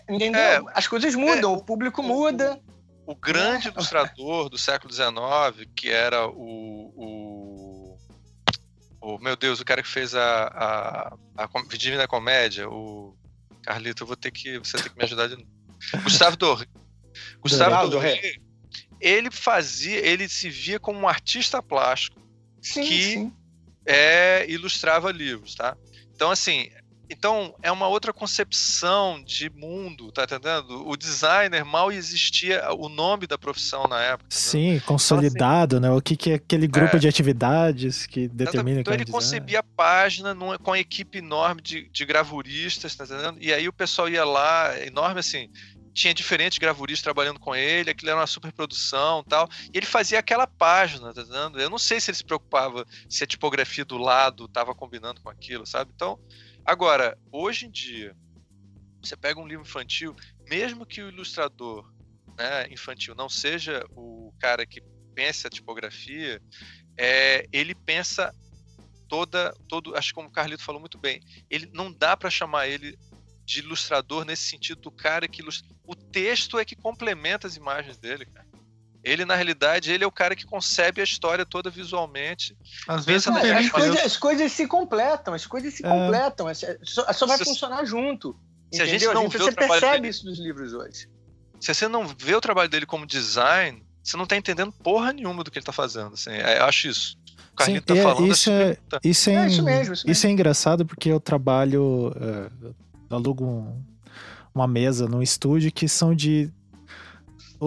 entendeu? É, As coisas mudam, é, o público o, muda. O, o grande é. ilustrador do século XIX, que era o, o o meu Deus, o cara que fez a, a, a Divina Comédia, o Carlito, eu vou ter que. Você tem que me ajudar de novo. Gustavo Doré. Gustavo Doré. Ele fazia, ele se via como um artista plástico sim, que sim. É, ilustrava livros, tá? Então, assim, então, é uma outra concepção de mundo, tá entendendo? O designer mal existia o nome da profissão na época. Sim, consolidado, então, assim, né? O que, que é aquele grupo é, de atividades que determina Então, ele concebia a página numa, com a equipe enorme de, de gravuristas, tá entendendo? E aí o pessoal ia lá, enorme assim, tinha diferentes gravuristas trabalhando com ele, aquilo era uma super produção tal. E ele fazia aquela página, tá entendendo? Eu não sei se ele se preocupava se a tipografia do lado estava combinando com aquilo, sabe? Então, Agora, hoje em dia, você pega um livro infantil, mesmo que o ilustrador né, infantil não seja o cara que pensa a tipografia, é, ele pensa toda, todo, acho que como o Carlito falou muito bem, ele não dá para chamar ele de ilustrador nesse sentido do cara que ilustra. O texto é que complementa as imagens dele, cara. Ele, na realidade, ele é o cara que concebe a história toda visualmente. Às vezes não, as, coisas, as coisas se completam, as coisas se é. completam, só, só vai se, funcionar junto. Se entendeu? a gente não a gente, vê você percebe dele, isso nos livros hoje. Se você não vê o trabalho dele como design, você não está entendendo porra nenhuma do que ele está fazendo. Assim, é, eu acho isso. O Carlinhos tá falando isso é, isso, é, é, isso, mesmo, isso, isso é engraçado porque eu trabalho, uh, alugo um, uma mesa num estúdio que são de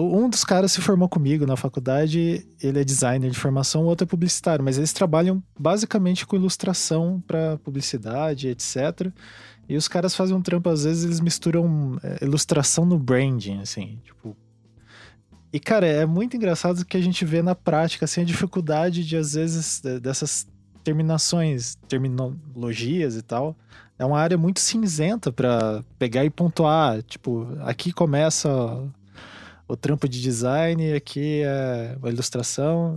um dos caras se formou comigo na faculdade, ele é designer de formação, o outro é publicitário, mas eles trabalham basicamente com ilustração para publicidade, etc. E os caras fazem um trampo, às vezes eles misturam é, ilustração no branding, assim, tipo. E, cara, é muito engraçado que a gente vê na prática, assim, a dificuldade de, às vezes, dessas terminações, terminologias e tal. É uma área muito cinzenta para pegar e pontuar. Tipo, aqui começa o trampo de design, aqui é a ilustração.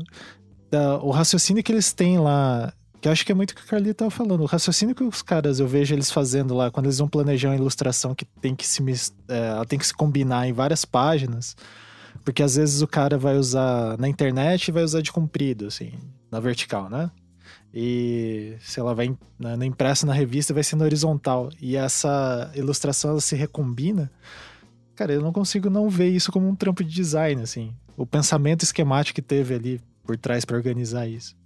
O raciocínio que eles têm lá, que eu acho que é muito o que o Carlito tava falando, o raciocínio que os caras, eu vejo eles fazendo lá, quando eles vão planejar uma ilustração que tem que se, é, tem que se combinar em várias páginas, porque às vezes o cara vai usar na internet e vai usar de comprido, assim, na vertical, né? E se ela vai na, na impressa na revista vai ser na horizontal. E essa ilustração ela se recombina cara, eu não consigo não ver isso como um trampo de design, assim. O pensamento esquemático que teve ali por trás para organizar isso.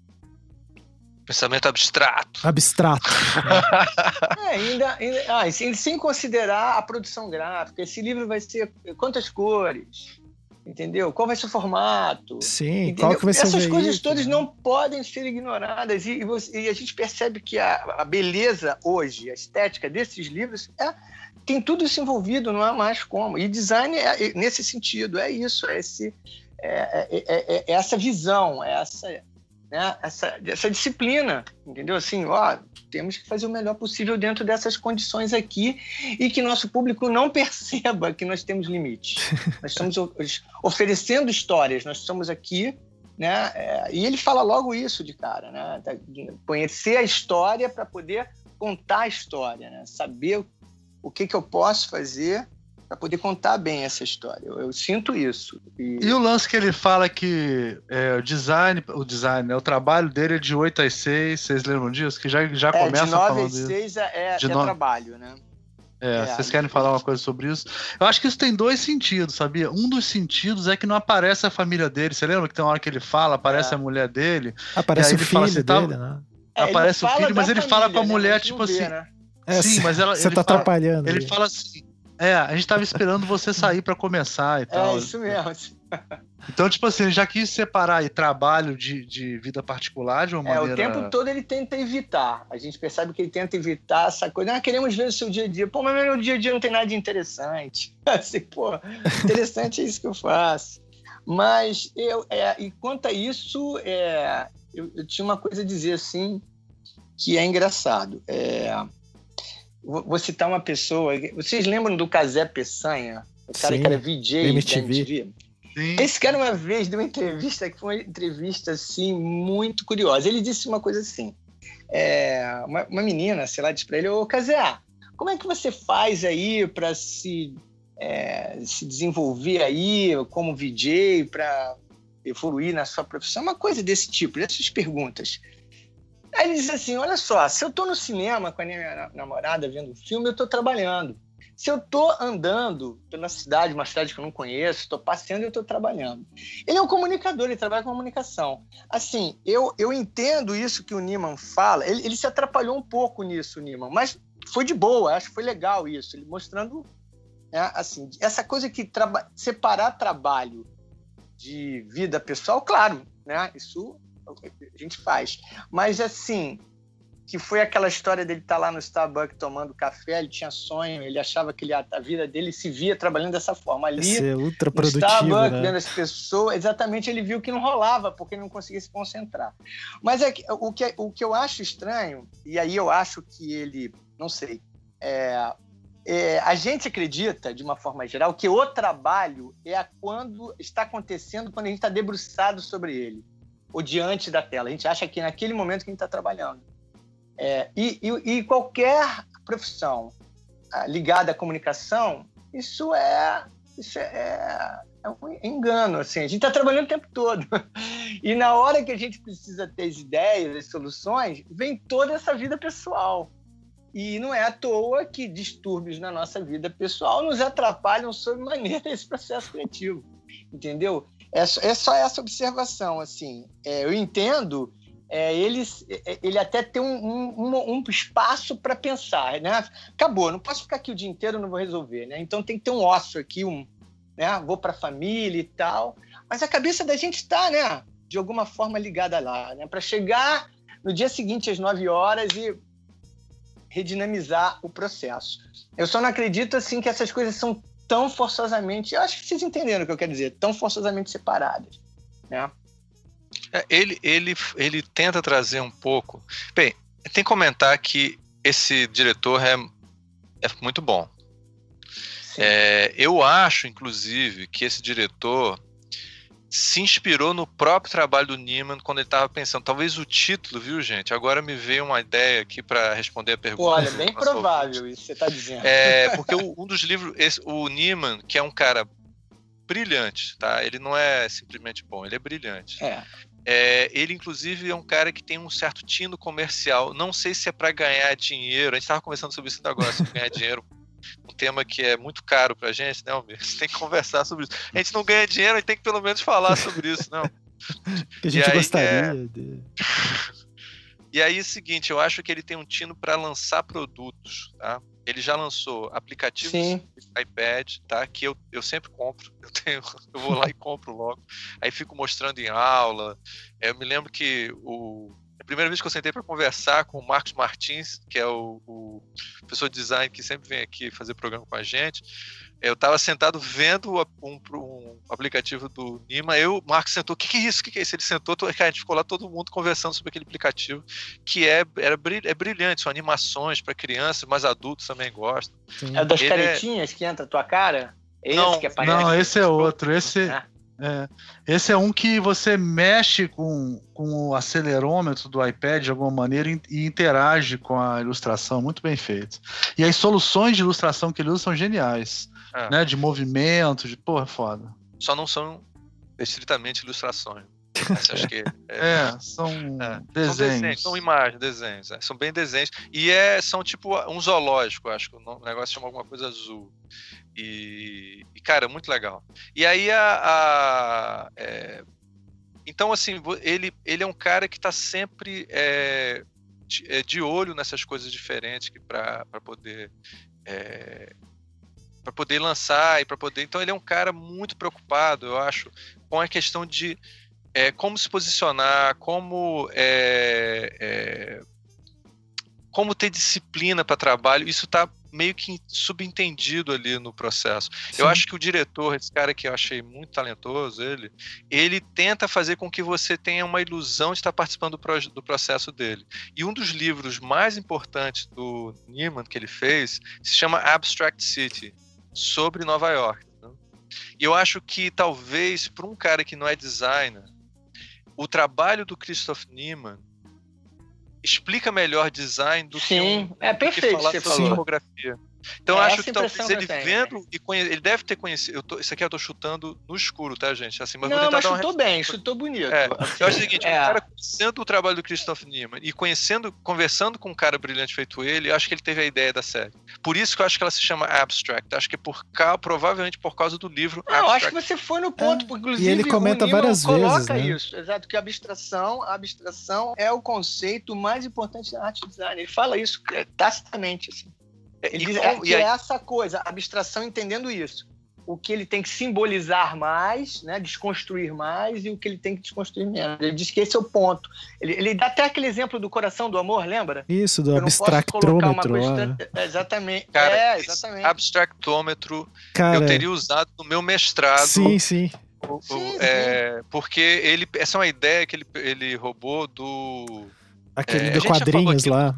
Pensamento abstrato. Abstrato. (laughs) é, ainda, ainda ah, sem considerar a produção gráfica. Esse livro vai ser quantas cores? Entendeu? Qual vai ser o formato? Sim, entendeu? qual que vai ser Essas o coisas todas não podem ser ignoradas. E, e, você, e a gente percebe que a, a, beleza hoje, a estética desses livros é tem tudo isso envolvido, não há mais como. E design, é, nesse sentido, é isso, é, esse, é, é, é essa visão, é essa, né, essa, essa disciplina, entendeu? Assim, ó, temos que fazer o melhor possível dentro dessas condições aqui e que nosso público não (laughs) perceba que nós temos limite. nós estamos oferecendo histórias, nós estamos aqui né? É, e ele fala logo isso de cara, né? Conhecer a história para poder contar a história, né? Saber o que, que eu posso fazer para poder contar bem essa história. Eu, eu sinto isso. E... e... o lance que ele fala que é, o design, o design, né, o trabalho dele é de 8 às 6, vocês lembram disso? Que já, já é, começa de 9 às 6 é, de é no... trabalho, né? É, é, vocês querem falar uma coisa sobre isso? Eu acho que isso tem dois sentidos, sabia? Um dos sentidos é que não aparece a família dele. Você lembra que tem uma hora que ele fala, aparece é. a mulher dele? Aparece o filho assim, tá dele, tá... né? É, aparece o filho, mas ele família, fala com a né? mulher, tipo assim. Né? É, sim, mas ela. Você tá fala, atrapalhando. Ele fala assim. É, a gente tava esperando você sair para começar e tal. É isso mesmo. (laughs) Então, tipo assim, ele já quis separar aí trabalho de, de vida particular de uma é, maneira... É, o tempo todo ele tenta evitar. A gente percebe que ele tenta evitar essa coisa. Ah, queremos ver o seu dia a dia. Pô, mas meu dia a dia não tem nada de interessante. (laughs) Assim, pô, interessante é isso que eu faço. Mas, eu, é, e quanto a isso, é, eu, eu, tinha uma coisa a dizer assim, que é engraçado. É, vou citar uma pessoa. Vocês lembram do Casé Peçanha? O cara Sim, que era VJ MTV. da MTV? Sim. Esse cara uma vez deu uma entrevista que foi uma entrevista assim muito curiosa. Ele disse uma coisa assim: é, uma, uma, menina, sei lá, disse para ele: Ô Casé, como é que você faz aí para se, é, se desenvolver aí como VJ, para evoluir na sua profissão? Uma coisa desse tipo, dessas perguntas. Aí ele disse assim: Olha só, se eu estou no cinema com a minha namorada vendo um filme, eu estou trabalhando. Se eu estou andando pela cidade, uma cidade que eu não conheço, estou passeando eu estou trabalhando. Ele é um comunicador, ele trabalha com comunicação. Assim, eu, eu entendo isso que o Niman fala, ele, ele se atrapalhou um pouco nisso, Niman, mas foi de boa, acho que foi legal isso, ele mostrando, né, assim, essa coisa que traba separar trabalho de vida pessoal, claro, né, isso a gente faz. Mas, assim, que foi aquela história dele estar tá lá no Starbucks tomando café, ele tinha sonho, ele achava que ele, a vida dele se via trabalhando dessa forma. Ali, Ser ultra produtivo, no Starbucks, né? vendo as pessoas, exatamente, ele viu que não rolava, porque ele não conseguia se concentrar. Mas é o, que, o que eu acho estranho, e aí eu acho que ele, não sei, é, é, a gente acredita, de uma forma geral, que o trabalho é quando está acontecendo quando a gente está debruçado sobre ele, ou diante da tela. A gente acha que é naquele momento que a gente está trabalhando. É, e, e, e, qualquer profissão ah, ligada à comunicação, isso é, isso é, é um engano. Assim. A gente está trabalhando o tempo todo. (laughs) E na hora que a gente precisa ter as ideias, as soluções, vem toda essa vida pessoal. E não é à toa que distúrbios na nossa vida pessoal nos atrapalham sobremaneira (laughs) esse processo criativo. Entendeu? É, é só essa observação. assim. É, eu entendo é, ele, é, ele até tem um, um, um espaço para pensar, né? Acabou, não posso ficar aqui o dia inteiro, não vou resolver, né? Então tem que ter um ócio aqui, um, né? Vou para a família e tal. Mas a cabeça da gente está, né? De alguma forma ligada lá, né? Para chegar no dia seguinte às 9 horas e redinamizar o processo. Eu só não acredito assim que essas coisas são tão forçosamente, eu acho que vocês entenderam o que eu quero dizer, tão forçosamente separadas, né? É, ele, ele, ele tenta trazer um pouco. Bem, tem que comentar que esse diretor é, é muito bom. É, eu acho, inclusive, que esse diretor se inspirou no próprio trabalho do Neiman quando ele estava pensando. Talvez o título, viu, gente? Agora me veio uma ideia aqui para responder a pergunta. Olha, bem provável isso que você está dizendo. É, porque um dos livros, esse, o Neiman, que é um cara brilhante, tá? Ele não é simplesmente bom, ele é brilhante. É. É, ele, inclusive, é um cara que tem um certo tino comercial. Não sei se é para ganhar dinheiro. A gente estava conversando sobre isso agora, sobre ganhar dinheiro. Um tema que é muito caro para a gente, né, Almir? (laughs) Você tem que conversar sobre isso. A gente não ganha dinheiro, a gente tem que pelo menos falar sobre isso, não. (laughs) Que a gente aí, gostaria é... de. E aí, é o seguinte, eu acho que ele tem um tino para lançar produtos, tá? Ele já lançou aplicativos Sim. iPad, tá? Que eu, eu sempre compro. (laughs) Eu, tenho, eu vou lá e compro logo. Aí fico mostrando em aula. Eu me lembro que o, a primeira vez que eu sentei para conversar com o Marcos Martins, que é o, o, professor de design que sempre vem aqui fazer programa com a gente, eu estava sentado vendo um, um, aplicativo do Nima, eu, o Marcos sentou, o que, que, é isso? O que, que, é isso? Ele sentou, a gente ficou lá todo mundo conversando sobre aquele aplicativo, que é, era, é brilhante, são animações para crianças, mas adultos também gostam. Sim. É das Ele é caretinhas é... que entra a tua cara? Esse não, que aparece? Não, esse é outro. Esse, é. É, esse é um que você mexe com, com o acelerômetro do iPad de alguma maneira e interage com a ilustração, muito bem feito. E as soluções de ilustração que ele usa são geniais, é. né? De movimento, de porra, foda. Só não são estritamente ilustrações. acho que (laughs) é, é são, é, desenhos. são desenhos. São imagens, desenhos. É, são bem desenhos. E é, são tipo um zoológico, acho que o negócio chama alguma coisa azul. E, e cara, muito legal. E aí a. a é, então, assim, ele, ele é um cara que está sempre é, de, é, de, olho nessas coisas diferentes para poder é, para poder lançar e para poder. Então ele é um cara muito preocupado, eu acho, com a questão de é, como se posicionar, como é, é, como ter disciplina para trabalho. Isso está meio que subentendido ali no processo. Sim. Eu acho que o diretor, esse cara que eu achei muito talentoso, ele, ele tenta fazer com que você tenha uma ilusão de estar participando do, pro, do processo dele. E um dos livros mais importantes do Neiman que ele fez se chama Abstract City sobre Nova York. Né? E eu acho que talvez para um cara que não é designer, o trabalho do Christoph Niemann explica melhor design do Sim, que, um, é perfeito, que falar sobre fotografia. Então é acho que talvez ele vendo né? e conhe... ele deve ter conhecido. Eu tô... Isso aqui eu tô chutando no escuro, tá, gente? Assim, mas não, mas chutou uma... bem, chutou bonito. É, eu acho o seguinte, é. o cara conhecendo o trabalho do Christoph Niemann e conhecendo, conversando com um cara brilhante feito ele, acho que ele teve a ideia da série. Por isso que eu acho que ela se chama Abstract. Acho que é por causa, provavelmente por causa do livro. Não, acho que você foi no ponto, é. porque inclusive e ele comenta várias vezes, coloca né? isso, exato, que a abstração, a abstração é o conceito mais importante da arte design. Ele fala isso é, tacitamente assim. Ele diz, é, que é essa coisa, abstração entendendo isso. O que ele tem que simbolizar mais, né, desconstruir mais, e o que ele tem que desconstruir menos. Ele diz que esse é o ponto. Ele, ele dá até aquele exemplo do coração do amor, lembra? Isso, do abstractômetro. Coisa... Exatamente. Cara, é, exatamente. abstractômetro Cara, eu teria usado no meu mestrado. Sim, sim. O, sim, é, sim. Porque ele, essa é uma ideia que ele, ele roubou do. Aquele é, do quadrinhos lá.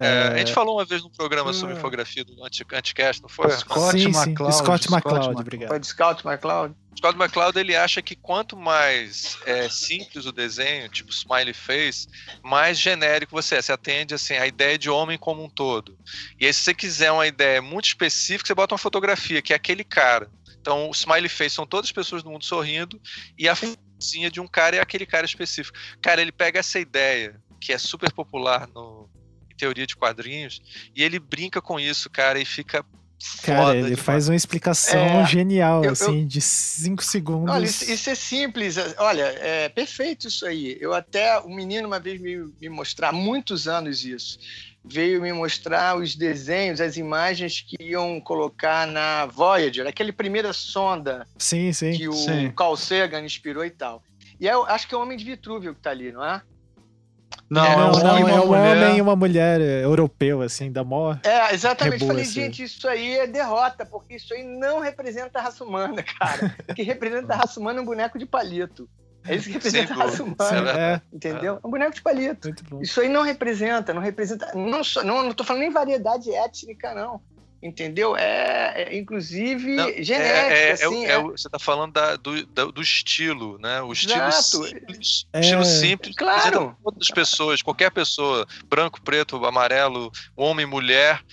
É, a gente é. falou uma vez num programa sobre infografia do Anti Anticast, não foi? Scott sim, McCloud. Sim. Scott McCloud, obrigado. Foi de Scott McCloud. Scott McCloud ele acha que quanto mais é, simples o desenho, tipo smiley face, mais genérico você é. Você atende assim, a ideia de homem como um todo. E aí, se você quiser uma ideia muito específica, você bota uma fotografia, que é aquele cara. Então, o smiley face são todas as pessoas do mundo sorrindo, e a fotinha de um cara é aquele cara específico. Cara, ele pega essa ideia, que é super popular no, teoria de quadrinhos, e ele brinca com isso, cara, e fica Cara, ele faz uma explicação é, genial, eu, assim, eu, de cinco segundos. Olha, isso, isso, é simples. Olha, é perfeito isso aí. Eu até, um menino uma vez me, me mostrar, há muitos anos isso, veio me mostrar os desenhos, as imagens que iam colocar na Voyager, aquele primeira sonda sim, sim, que o sim. Carl Sagan inspirou e tal. E eu acho que é o Homem de Vitrúvio que tá ali, não é? Não, é, não, não é um homem e uma mulher europeu, assim, da maior. É, exatamente. Reboa, Falei, assim. gente, isso aí é derrota, porque isso aí não representa a raça humana, (laughs) cara. O que representa a raça humana é um boneco de palito. É isso que representa a raça humana. É. Entendeu? É um boneco de palito. Isso aí não representa, não representa. Não, só, não, não tô falando nem variedade étnica, não entendeu? É, é inclusive Não, genética, é, é, é assim. É, você está falando da, do, da, do estilo, né? O estilo Exato. simples. estilo simples. Claro. Todas as pessoas, qualquer pessoa, branco, preto, amarelo, homem, mulher.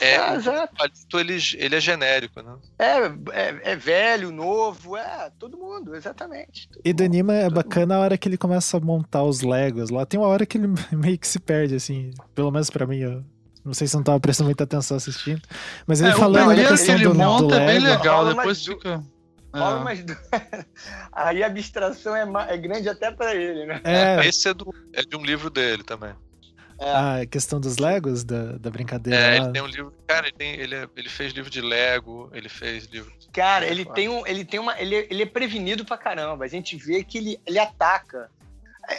É, ah, exato. O ele, ele é genérico, né? É, é, é, velho, novo, é todo mundo, exatamente. Todo e do Anima é bacana mundo. a hora que ele começa a montar os Legos lá. Tem uma hora que ele (laughs) meio que se perde, assim. Pelo menos para mim, eu não sei se não tava prestando muita atenção assistindo. Mas ele é, falando questão ele do, monta do é bem legal, depois fica. É. Aí a abstração é, é grande até para ele, né? É. Esse é, do, é de um livro dele também. É. Ah, a questão dos Legos, da, da brincadeira. É, lá. ele tem um livro. Cara, ele, tem, ele, é, ele fez livro de Lego, ele fez livro. Cara, ele tem, um, ele tem uma. Ele, ele é prevenido pra caramba. A gente vê que ele, ele ataca.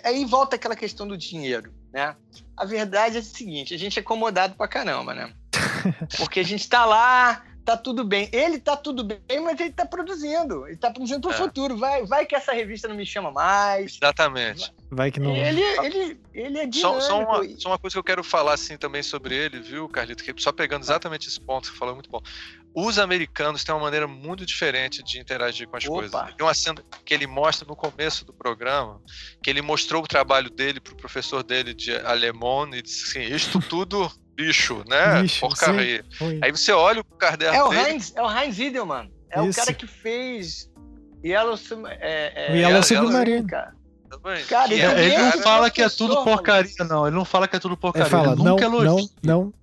Aí volta aquela questão do dinheiro, né? A verdade é a seguinte: a gente é acomodado pra caramba, né? (laughs) Porque a gente tá lá, tá tudo bem. Ele tá tudo bem, mas ele tá produzindo. Ele tá produzindo pro é. futuro. Vai, vai que essa revista não me chama mais. Exatamente. Vai que não. Ele, ele, ele é dinâmico. Só, só, uma, só uma coisa que eu quero falar assim também sobre ele, viu, Carlito? Que só pegando exatamente esse ponto que você falou, é muito bom. Os americanos têm uma maneira muito diferente de interagir com as Opa. coisas. Tem uma cena que ele mostra no começo do programa, que ele mostrou o trabalho dele pro professor dele de alemão e disse assim: Isto (laughs) tudo bicho, né? Bicho, Porcaria. Aí você olha o caderno é o dele... Heinz, é o Heinz Edelman. É Isso. o cara que fez Yellow, é, é, Yellow Submarine. Cara, é, ele não fala que é tudo porcaria, não. Ele não fala que é tudo porcaria. Ele fala, ele nunca não, elogia. não, não.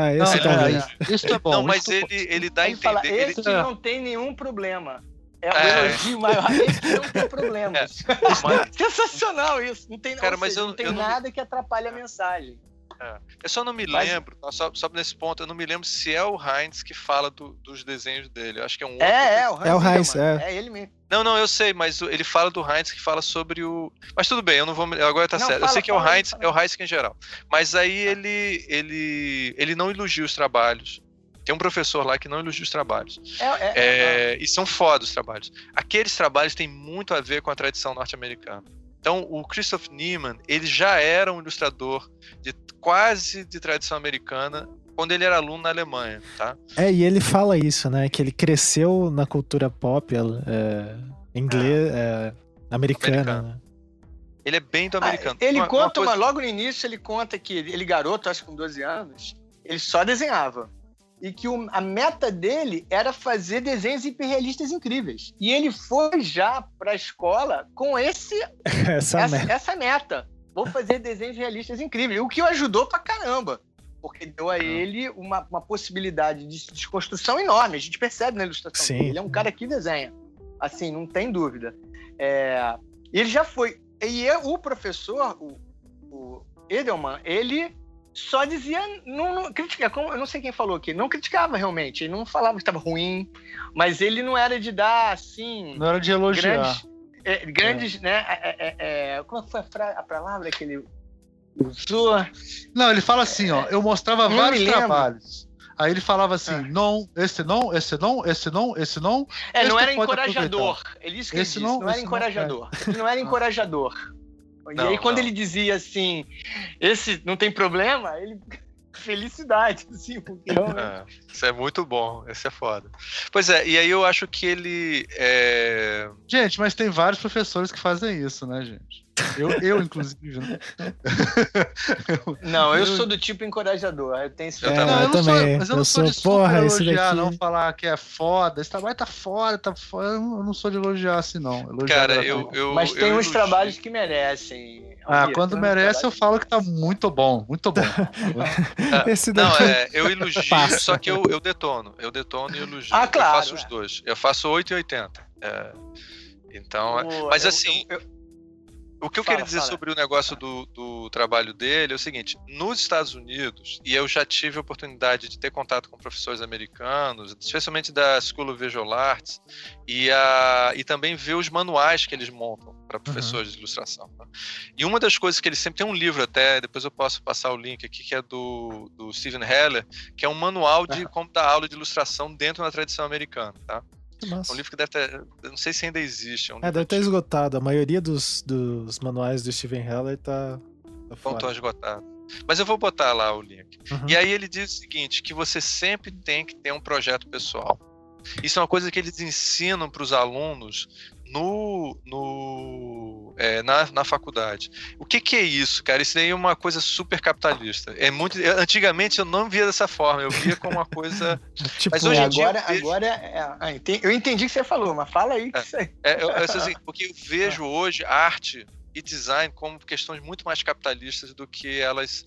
Ah, esse não, tá é, Isso é bom. Não, mas ele, ele dá a entender. Fala, esse ele... não tem nenhum problema. É o é. elogio maior. (laughs) Esse não tem problemas. É. Mas... Sensacional isso. Não tem, Cara, mas seja, eu, não tem nada não... que atrapalhe a mensagem. É. Eu só não me Mas... lembro, tá? só, só nesse ponto, eu não me lembro se é o Heinz que fala do, dos desenhos dele. Eu acho que é um outro. É, é, o Heinz, é, o Heinz é. é ele mesmo. Não, não, eu sei, mas ele fala do Heinz que fala sobre o. Mas tudo bem, eu não vou. Agora tá não, certo. Fala, eu sei que fala, é o Heinz, fala. é o Heinz em geral. Mas aí ele, ele, ele não elogia os trabalhos. Tem um professor lá que não elogia os trabalhos. É, é, é, e são foda os trabalhos. Aqueles trabalhos têm muito a ver com a tradição norte-americana. Então, o Christoph Niemann, ele já era um ilustrador de quase de tradição americana quando ele era aluno na Alemanha, tá? É, e ele fala isso, né? Que ele cresceu na cultura pop é, inglês, é, americana. Né? Ele é bem do americano. Ah, ele uma, conta, uma coisa... logo no início, ele conta que ele, garoto, acho que com 12 anos, ele só desenhava e que o, a meta dele era fazer desenhos hiperrealistas incríveis. E ele foi já para a escola com esse (laughs) essa, essa, meta. essa, meta. Vou fazer desenhos realistas incríveis. O que o ajudou pra caramba. Porque deu a ele uma, uma possibilidade de desconstrução enorme. A gente percebe na ilustração. Sim. Ele é um cara que desenha. Assim, não tem dúvida. É, ele já foi. E o professor, o, o Edelman, ele só dizia, não, não criticava, eu não sei quem falou aqui, não criticava realmente, ele não falava que estava ruim, mas ele não era de dar assim. Não era de elogiar. Grandes, é, grandes é. né? É, é, é como foi a, a, palavra que ele usou? Não, ele fala assim, ó, eu mostrava vários trabalhos. Aí ele falava assim, ah. não, esse não, esse não, esse não, esse não. É, não era encorajador. Ele disse que esse ele disse, não, não era encorajador. Não, não era encorajador. Não, e aí, quando não. ele dizia assim, esse não tem problema, ele. Felicidade, (laughs) assim, porque é, Isso é muito bom, esse é foda. Pois é, e aí eu acho que ele. É... Gente, mas tem vários professores que fazem isso, né, gente? Eu, eu inclusive, né? (laughs) Não, eu sou do tipo encorajador. Eu tenho esse é, eu, não, eu, também. Sou, mas eu, eu não sou, de porra, elogiar, daqui... não falar que é foda. Esse trabalho tá foda, tá foda. Eu não sou de elogiar assim, não. Elogiar Cara, eu, eu. Mas tem uns trabalhos que merecem. Ah, quando merece, eu falo que tá muito bom, muito bom. (laughs) Esse não, é, eu elogio, (laughs) Passa. só que eu, eu detono. Eu detono e elogio. Ah, claro. Eu faço os dois. Eu faço 8 e 80. É, então, Pô, mas assim. Eu, o que eu fala, queria dizer fala. sobre o negócio do, do trabalho dele é o seguinte: nos Estados Unidos, e eu já tive a oportunidade de ter contato com professores americanos, especialmente da School of Visual Arts, e, a, e também ver os manuais que eles montam para professores uhum. de ilustração. Né? E uma das coisas que eles sempre tem um livro até, depois eu posso passar o link aqui, que é do, do Steven Heller, que é um manual de uhum. como dar aula de ilustração dentro da tradição americana, tá? É um livro que deve ter. Não sei se ainda existe. É, um é deve estar esgotado. A maioria dos, dos manuais do Steven Heller tá. tá Estão esgotado. Mas eu vou botar lá o link. Uhum. E aí ele diz o seguinte: que você sempre tem que ter um projeto pessoal. Isso é uma coisa que eles ensinam para os alunos no, no é, na, na faculdade. O que, que é isso, cara? Isso daí é uma coisa super capitalista. É muito. Antigamente eu não via dessa forma, eu via como uma coisa. (laughs) tipo, mas hoje em dia. Agora, vejo... agora é, ah, eu entendi o que você falou, mas fala aí. Que é, é, eu, assim, porque eu vejo hoje arte e design como questões muito mais capitalistas do que elas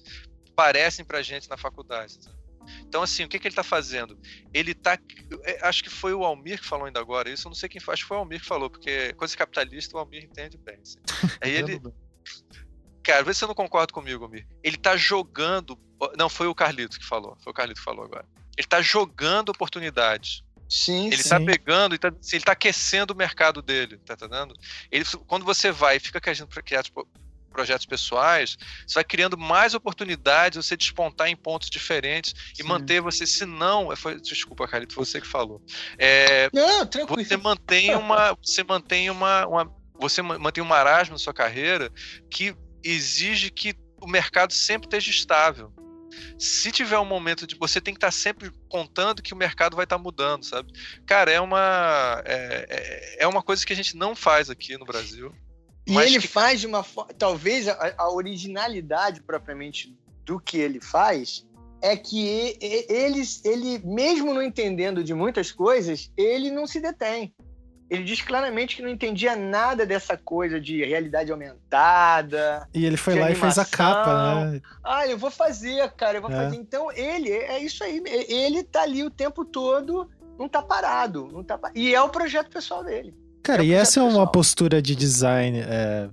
parecem pra gente na faculdade. Sabe? Então, assim, o que, que ele está fazendo? Ele está. É, acho que foi o Almir que falou ainda agora isso, eu não sei quem foi, acho que foi o Almir que falou, porque coisa capitalista o Almir entende bem. Assim. (laughs) Aí ele. Cara, vê se você não concorda comigo, Almir. Ele está jogando. Não, foi o Carlito que falou. Foi o Carlito que falou agora. Ele está jogando oportunidades. Sim, ele está pegando, ele está ele tá aquecendo o mercado dele, tá entendendo? Ele, quando você vai e fica querendo tipo, projetos pessoais, você vai criando mais oportunidades, você despontar em pontos diferentes Sim. e manter você, se não, foi, desculpa, Carito, foi você que falou. É, não, tranquilo. Você mantém uma, você mantém uma, uma, você mantém um marasmo na sua carreira que exige que o mercado sempre esteja estável. Se tiver um momento de você tem que estar sempre contando que o mercado vai estar mudando, sabe? Cara, é uma é, é, é uma coisa que a gente não faz aqui no Brasil. E ele que... faz de uma forma. Talvez a, a, originalidade propriamente do que ele faz é que ele, ele, mesmo não entendendo de muitas coisas, ele não se detém. ele diz claramente que não entendia nada dessa coisa de realidade aumentada. E ele foi lá animação. e fez a capa, né? Ah, eu vou fazer, cara, eu vou é. fazer. Então, ele, é isso aí. Ele tá ali o tempo todo, não tá parado. Não tá, e é o projeto pessoal dele. Cara, é e essa é uma postura de design, é,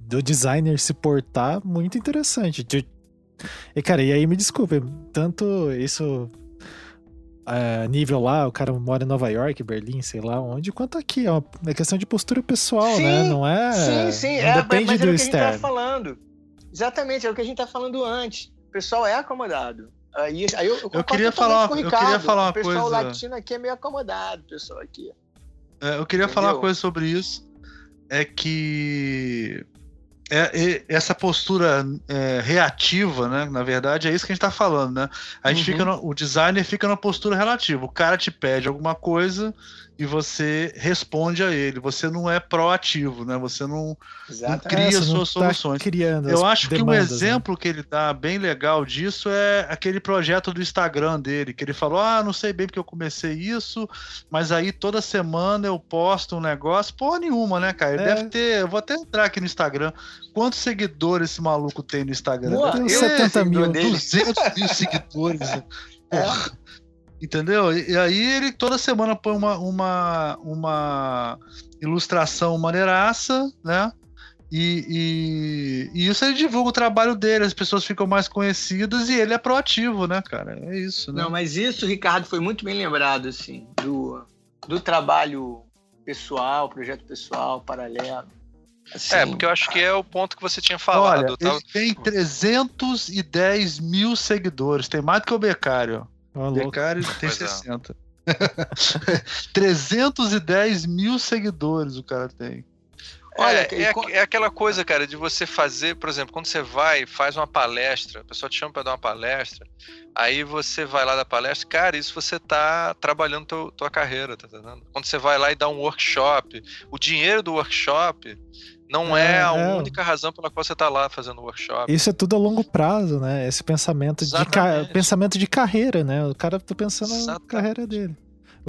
do designer se portar muito interessante. De, e, cara, e aí me desculpe, tanto isso é, nível lá, o cara mora em Nova York, Berlim, sei lá onde, quanto aqui. É uma é questão de postura pessoal, né? sim, né? Não é. Sim, sim. Não é, depende mas do é o que externo. a gente tá falando. Exatamente, é o que a gente tá falando antes. O pessoal é acomodado. Aí, aí eu, eu, eu queria falar, eu queria falar uma coisa. O pessoal latino aqui é meio acomodado, o pessoal aqui. É, eu queria Entendeu? falar uma coisa sobre isso. É que é, é, essa postura é, reativa, né? Na verdade, é isso que a gente está falando, né? A gente uhum. fica no, o designer fica na postura relativa. O cara te pede alguma coisa, e você responde a ele. Você não é proativo, né? Você não, não cria é, suas não tá soluções. Tá criando Eu acho demandas, que um né? exemplo né? que ele dá bem legal disso é aquele projeto do Instagram dele, que ele falou: Ah, não sei bem porque eu comecei isso, mas aí toda semana eu posto um negócio. Porra nenhuma, né, cara? Ele é. deve ter. Eu vou até entrar aqui no Instagram. Quantos seguidores esse maluco tem no Instagram? Boa, tem 70 mil. 200 mil (laughs) seguidores. É. Entendeu? E, aí ele toda semana põe uma, uma, uma ilustração maneiraça, né? E, e, e, isso ele divulga o trabalho dele, as pessoas ficam mais conhecidas e ele é proativo, né, cara? É isso, né? Não, mas isso, Ricardo, foi muito bem lembrado, assim, do, do trabalho pessoal, projeto pessoal, paralelo. Assim, é, porque eu acho que é o ponto que você tinha falado. Olha, ele tem 310 mil seguidores, tem mais do que o Becário. Oh, Becari tem pois 60. É. 310 (laughs) mil seguidores o cara tem. Olha, é, é, é, aquela coisa, cara, de você fazer, por exemplo, quando você vai faz uma palestra, a pessoa te chama para dar uma palestra, aí você vai lá da palestra, cara, isso você tá trabalhando teu, tua carreira, tá entendendo? Quando você vai lá e dá um workshop, o dinheiro do workshop não é, é a é. única razão pela qual você está lá fazendo o workshop. Isso é tudo a longo prazo, né? Esse pensamento de, pensamento de carreira, né? O cara tá pensando Exatamente. na carreira dele.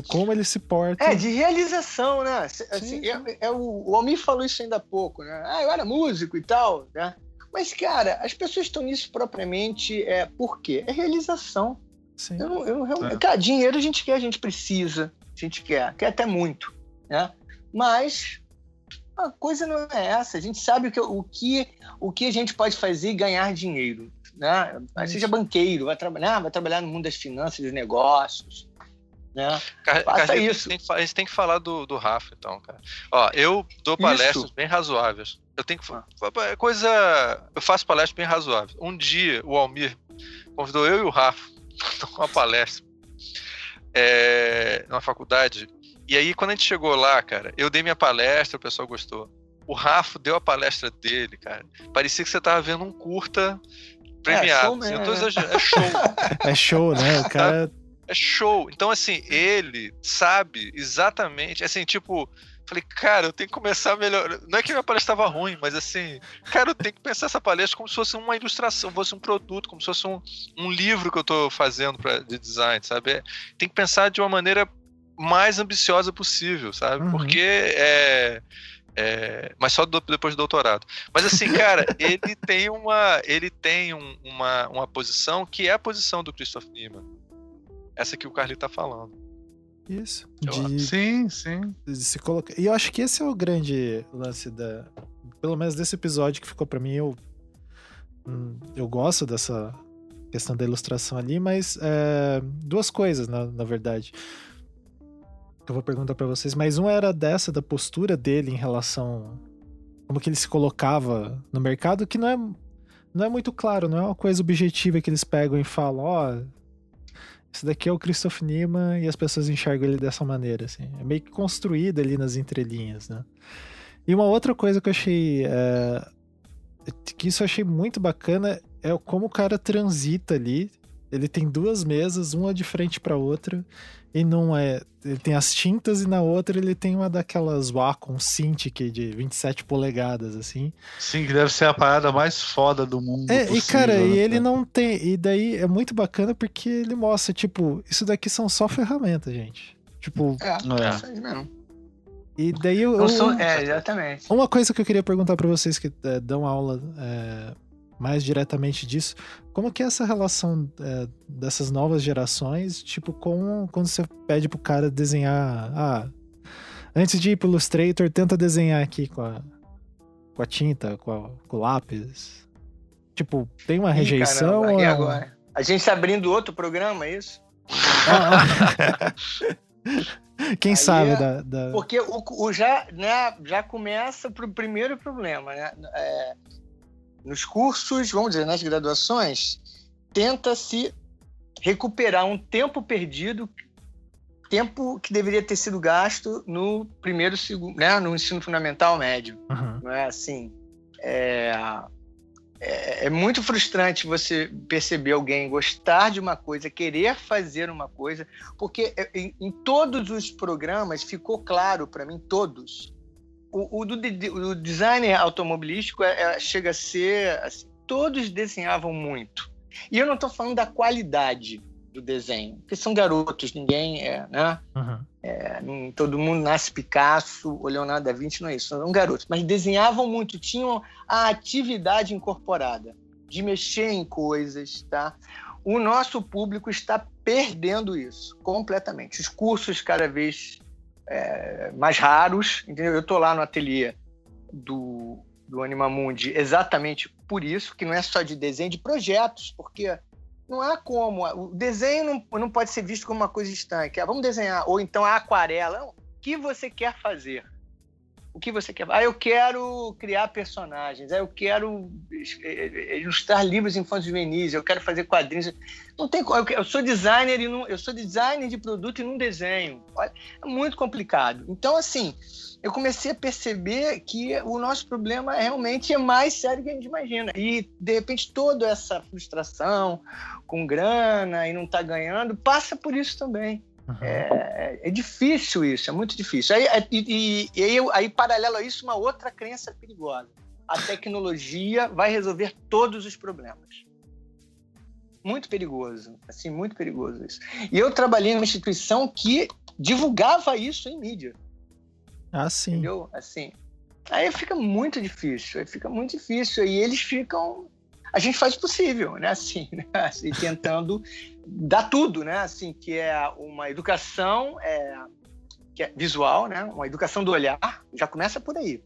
Como ele se porta. É, de realização, né? Assim, é, é, o, o Almir falou isso ainda há pouco, né? Ah, eu era músico e tal, né? Mas, cara, as pessoas estão nisso propriamente é, por quê? É realização. Sim. Eu, eu, eu, é. Cara, dinheiro a gente quer, a gente precisa, a gente quer, quer até muito, né? Mas a coisa não é essa. A gente sabe o que, o que, o que a gente pode fazer e ganhar dinheiro. Né? Seja banqueiro, vai trabalhar, vai trabalhar no mundo das finanças, dos negócios. Né? Faça isso. A gente, tem, a gente tem que falar do, do Rafa, então, cara. Ó, eu dou palestras isso. bem razoáveis. Eu tenho que. É coisa. Eu faço palestras bem razoáveis. Um dia, o Almir convidou eu e o Rafa (laughs) para uma palestra é, numa faculdade e aí, quando a gente chegou lá, cara, eu dei minha palestra, o pessoal gostou. O Rafa deu a palestra dele, cara. Parecia que você tava vendo um curta premiado. É, show, assim, é show. (laughs) é show, né? O cara. É show. Então, assim, ele sabe exatamente. Assim, tipo, falei, cara, eu tenho que começar melhor. Não é que minha palestra estava ruim, mas assim, cara, eu tenho que pensar essa palestra como se fosse uma ilustração, fosse um produto, como se fosse um, um livro que eu estou fazendo pra, de design, sabe? É, tem que pensar de uma maneira mais ambiciosa possível, sabe? Uhum. Porque é, é, mas só do, depois do doutorado. Mas assim, cara, (laughs) ele tem uma, ele tem um, uma, uma posição que é a posição do Christoph Niemann. Essa que o Carly tá falando. Isso. De, sim, sim. Se colocar. E eu acho que esse é o grande lance da, pelo menos desse episódio que ficou para mim. Eu, hum, eu gosto dessa questão da ilustração ali, mas é, duas coisas, na, na verdade que eu vou perguntar para vocês, mas um era dessa, da postura dele em relação. Como que ele se colocava no mercado, que não é, não é muito claro, não é uma coisa objetiva que eles pegam e falam, ó. Oh, esse daqui é o Christoph Niemann e as pessoas enxergam ele dessa maneira, assim. É meio que construído ali nas entrelinhas, né? E uma outra coisa que eu achei. É, que isso eu achei muito bacana é como o cara transita ali. Ele tem duas mesas, uma de frente para outra, e não é. Ele tem as tintas e na outra ele tem uma daquelas Wacom Cintiq de 27 polegadas, assim. Sim, que deve ser a parada mais foda do mundo. É, possível, e cara, né? e ele não tem. E daí é muito bacana porque ele mostra, tipo, isso daqui são só ferramentas, gente. Tipo. É, é. isso aí mesmo. E daí eu, eu sou, é, exatamente. Uma coisa que eu queria perguntar para vocês que é, dão aula é, mais diretamente disso, como que é essa relação é, dessas novas gerações, tipo, com quando você pede pro cara desenhar, ah, antes de ir pro Illustrator, tenta desenhar aqui com a, com a tinta, com, a, com o lápis. Tipo, tem uma rejeição? Caramba, ou... agora? A gente tá abrindo outro programa, é isso? (laughs) Quem Aí sabe é, da, da, Porque o, o, já, né, já começa pro primeiro problema, né? É, nos cursos, vamos dizer, nas graduações, tenta-se recuperar um tempo perdido, tempo que deveria ter sido gasto no primeiro, segundo, né, no ensino fundamental médio. Uhum. Não é assim? É, é, é, muito frustrante você perceber alguém gostar de uma coisa, querer fazer uma coisa, porque é, em, em todos os programas ficou claro para mim, todos. O, o, do, o designer automobilístico é, é, chega a ser. Assim, todos desenhavam muito. E eu não estou falando da qualidade do desenho, porque são garotos, ninguém é, né? Uhum. É, todo mundo nasce Picasso ou Leonardo da Vinci, não é isso, são garotos, mas desenhavam muito, tinham a atividade incorporada de mexer em coisas, tá? O nosso público está perdendo isso completamente. Os cursos cada vez é, mais raros, entendeu? Eu estou lá no ateliê do, do Animamundi exatamente por isso, que não é só de desenho, de projetos, porque não há como. O desenho não, não pode ser visto como uma coisa estanque. Ah, vamos desenhar. Ou então a aquarela. O que você quer fazer? O que você quer? Ah, eu quero criar personagens. Ah, eu quero ilustrar livros infantis juvenis. Eu quero fazer quadrinhos. Não tem Eu sou designer e não, eu sou designer de produto e não desenho. É muito complicado. Então, assim, eu comecei a perceber que o nosso problema realmente é mais sério do que a gente imagina. E, de repente, toda essa frustração com grana e não tá ganhando passa por isso também. Uhum. É, é, difícil isso, é muito difícil. Aí, é, e, e, aí, aí, paralelo a isso, uma outra crença perigosa. A tecnologia vai resolver todos os problemas. Muito perigoso, assim, muito perigoso isso. E eu trabalhei numa instituição que divulgava isso em mídia. Ah, sim. Entendeu? Assim. Aí fica muito difícil, aí fica muito difícil. E eles ficam. A gente faz o possível, né? Assim, né? assim tentando dar tudo, né? Assim, que é uma educação é, que é visual, né? Uma educação do olhar, já começa por aí.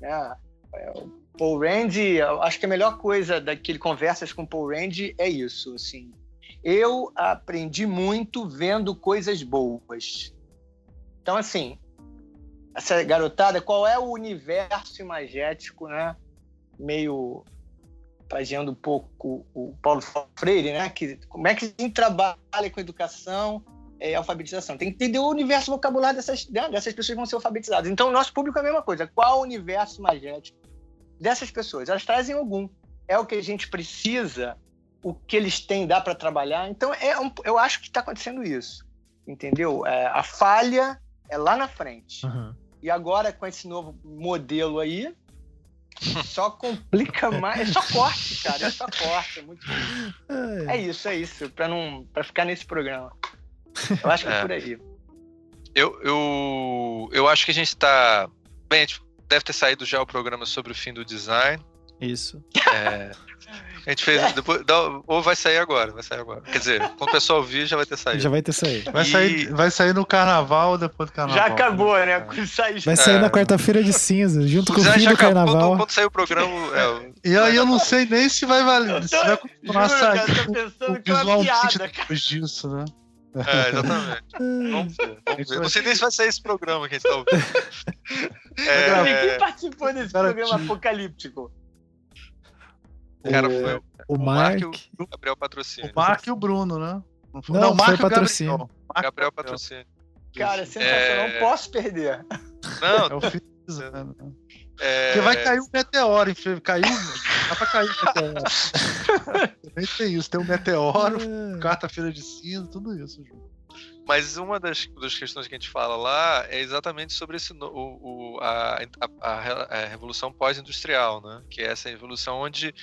Né? É, Paul Rand, acho que a melhor coisa daquele conversas com Paul Rand é isso, assim. Eu aprendi muito vendo coisas boas. Então, assim, essa garotada, qual é o universo imagético, né? Meio trazendo um pouco o Paulo Freire, né? Que, como é que a gente trabalha com educação e alfabetização? Tem que entender o universo vocabulário dessas, né? dessas pessoas que vão ser alfabetizadas. Então, o nosso público é a mesma coisa. Qual o universo imagético dessas pessoas? Elas trazem algum. É o que a gente precisa, o que eles têm dá para trabalhar. Então, é um, eu acho que está acontecendo isso. Entendeu? É, a falha é lá na frente. Uhum. E agora, com esse novo modelo aí, só complica mais. É só corte, cara. É só corte. É, muito... é isso, é isso. Pra, não, pra ficar nesse programa. Eu acho que é, é por aí. Eu, eu, eu acho que a gente tá. Bem, a gente deve ter saído já o programa sobre o fim do design. Isso. É, a gente fez. Depois, ou vai sair agora, vai sair agora. Quer dizer, quando o pessoal ouvir, já vai ter saído. Já vai ter saído. Vai, e... sair, vai sair no carnaval ou depois do carnaval? Já acabou, né? Sai, vai sair é... na quarta-feira de cinza, junto com o fim do carnaval. Quando, quando sair o programa. É, e aí eu não sei nem se vai valer. Se vai continuar juro, sair. Cara, tô pensando o visual piada, depois disso, né? É, exatamente. vamos ver, vamos ver. Não sei nem se vai sair esse programa que a gente tá ouvindo. É... Ninguém participou desse cara, programa apocalíptico. Cara, foi o, o, Mark, Mark e o Gabriel Patrocínio. O Mark e o Bruno, né? Não, foi, não, não Mark foi patrocínio. Gabriel, Gabriel Patrocínio. Cara, sensacional. É... Não posso perder. Não, é o Fiza, né? É... Porque vai cair um meteoro, enfim. Caiu. Dá pra cair um meteoro. (laughs) Também tem isso. Tem um meteoro, é. quarta-feira de cinza, tudo isso, Ju. Mas uma das, das questões que a gente fala lá é exatamente sobre esse, o, o a, a, a, revolução pós-industrial, né? Que é essa revolução onde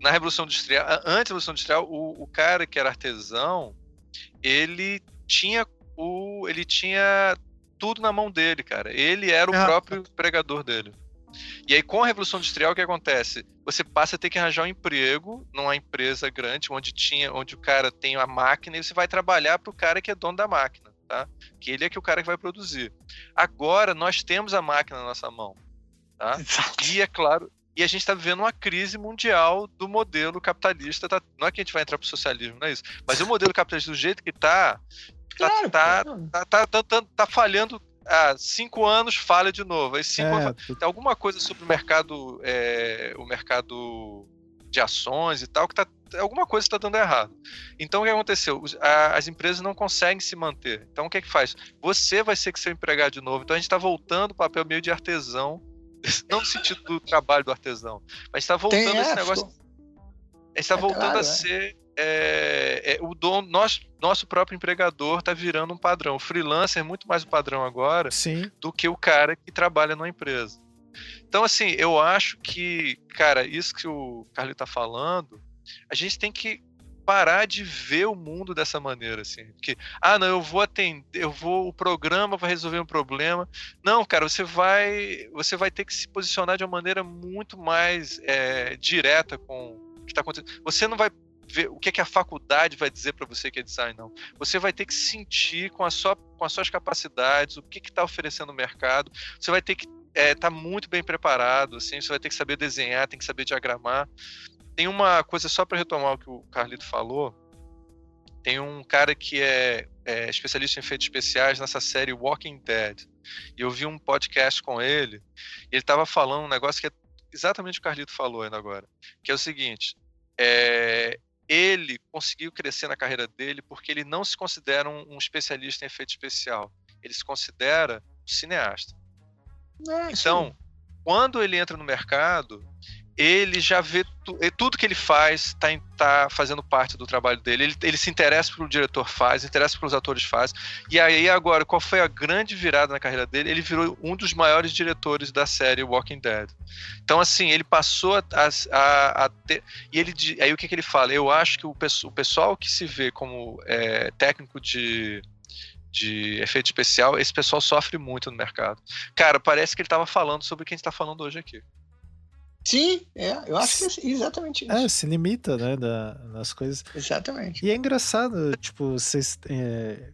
na revolução industrial, antes da revolução industrial, o, o cara que era artesão, ele tinha o, ele tinha tudo na mão dele, cara. Ele era o é. próprio empregador dele. E aí, com a Revolução Industrial, o que acontece? Você passa a ter que arranjar um emprego numa empresa grande, onde tinha, onde o cara tem a máquina, e você vai trabalhar para o cara que é dono da máquina, tá? Que ele é que é o cara que vai produzir. Agora, nós temos a máquina na nossa mão, tá? E é claro, e a gente está vivendo uma crise mundial do modelo capitalista. Tá? Não é que a gente vai entrar para o socialismo, não é isso. Mas o modelo capitalista, do jeito que está, claro, tá, tá, tá, tá, tá, tá falhando há cinco anos falha de novo. Aí cinco é, anos, tem alguma coisa sobre o mercado, é, o mercado de ações e tal, que tá, alguma coisa está dando errado. Então o que aconteceu? As empresas não conseguem se manter. Então o que é que faz? Você vai ser que ser empregado de novo. Então a gente está voltando para o papel meio de artesão, não no sentido do trabalho do artesão, mas está voltando esse negócio. A gente está é voltando claro, a é. ser é, é, o dono, nosso, nosso próprio empregador está virando um padrão. O freelancer é muito mais o padrão agora Sim. do que o cara que trabalha numa empresa. Então, assim, eu acho que, cara, isso que o Carly está falando, a gente tem que parar de ver o mundo dessa maneira, assim. Porque, ah, não, eu vou atender, eu vou, o programa vai resolver um problema. Não, cara, você vai, você vai ter que se posicionar de uma maneira muito mais é, direta com o que está acontecendo. Você não vai ver o que, é que a faculdade vai dizer para você que é design, não. Você vai ter que sentir com, a sua, com as suas capacidades, o que está oferecendo no mercado. Você vai ter que estar é, tá muito bem preparado, assim, você vai ter que saber desenhar, tem que saber diagramar. Tem uma coisa só para retomar o que o Carlito falou. Tem um cara que é, é, especialista em efeitos especiais nessa série Walking Dead. E eu vi um podcast com ele, e ele estava falando um negócio que é exatamente o que o Carlito falou ainda agora. Que é o seguinte: é, ele conseguiu crescer na carreira dele porque ele não se considera um, um especialista em efeito especial. Ele se considera um cineasta. É, então, sim. quando ele entra no mercado, ele já vê tu, tudo que ele faz está tá fazendo parte do trabalho dele. Ele, ele se interessa pelo diretor faz, interessa pelos atores faz. E aí agora, qual foi a grande virada na carreira dele? Ele virou um dos maiores diretores da série Walking Dead. Então assim, ele passou a, a, a ter, e ele aí o que, que ele fala? Eu acho que o, o pessoal que se vê como é, técnico de de efeito especial, esse pessoal sofre muito no mercado. Cara, parece que ele estava falando sobre o que a gente está falando hoje aqui. Sim, é, eu acho que é exatamente isso. É, se limita, né, da, nas coisas. Exatamente. E é engraçado, tipo, vocês é,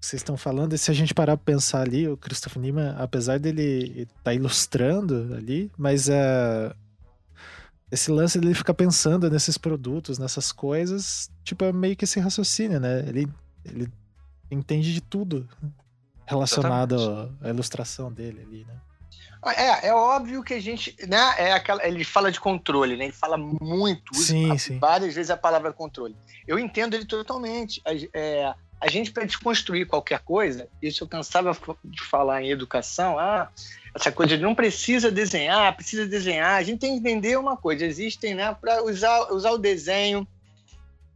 vocês estão falando, e se a gente parar pra pensar ali, o Christopher Nima, apesar dele estar tá ilustrando ali, mas é, esse lance dele ficar pensando nesses produtos, nessas coisas, tipo, é meio que esse raciocínio, né? Ele, ele entende de tudo relacionado à ilustração dele ali, né? É, é óbvio que a gente, né, é aquela, ele fala de controle, né? Ele fala muito, sim, usa sim. várias vezes a palavra controle. Eu entendo ele totalmente. A, é, a gente para desconstruir qualquer coisa, isso eu cansava de falar em educação, ah, essa coisa de não precisa desenhar, precisa desenhar. A gente tem que entender uma coisa, existem, né, para usar usar o desenho,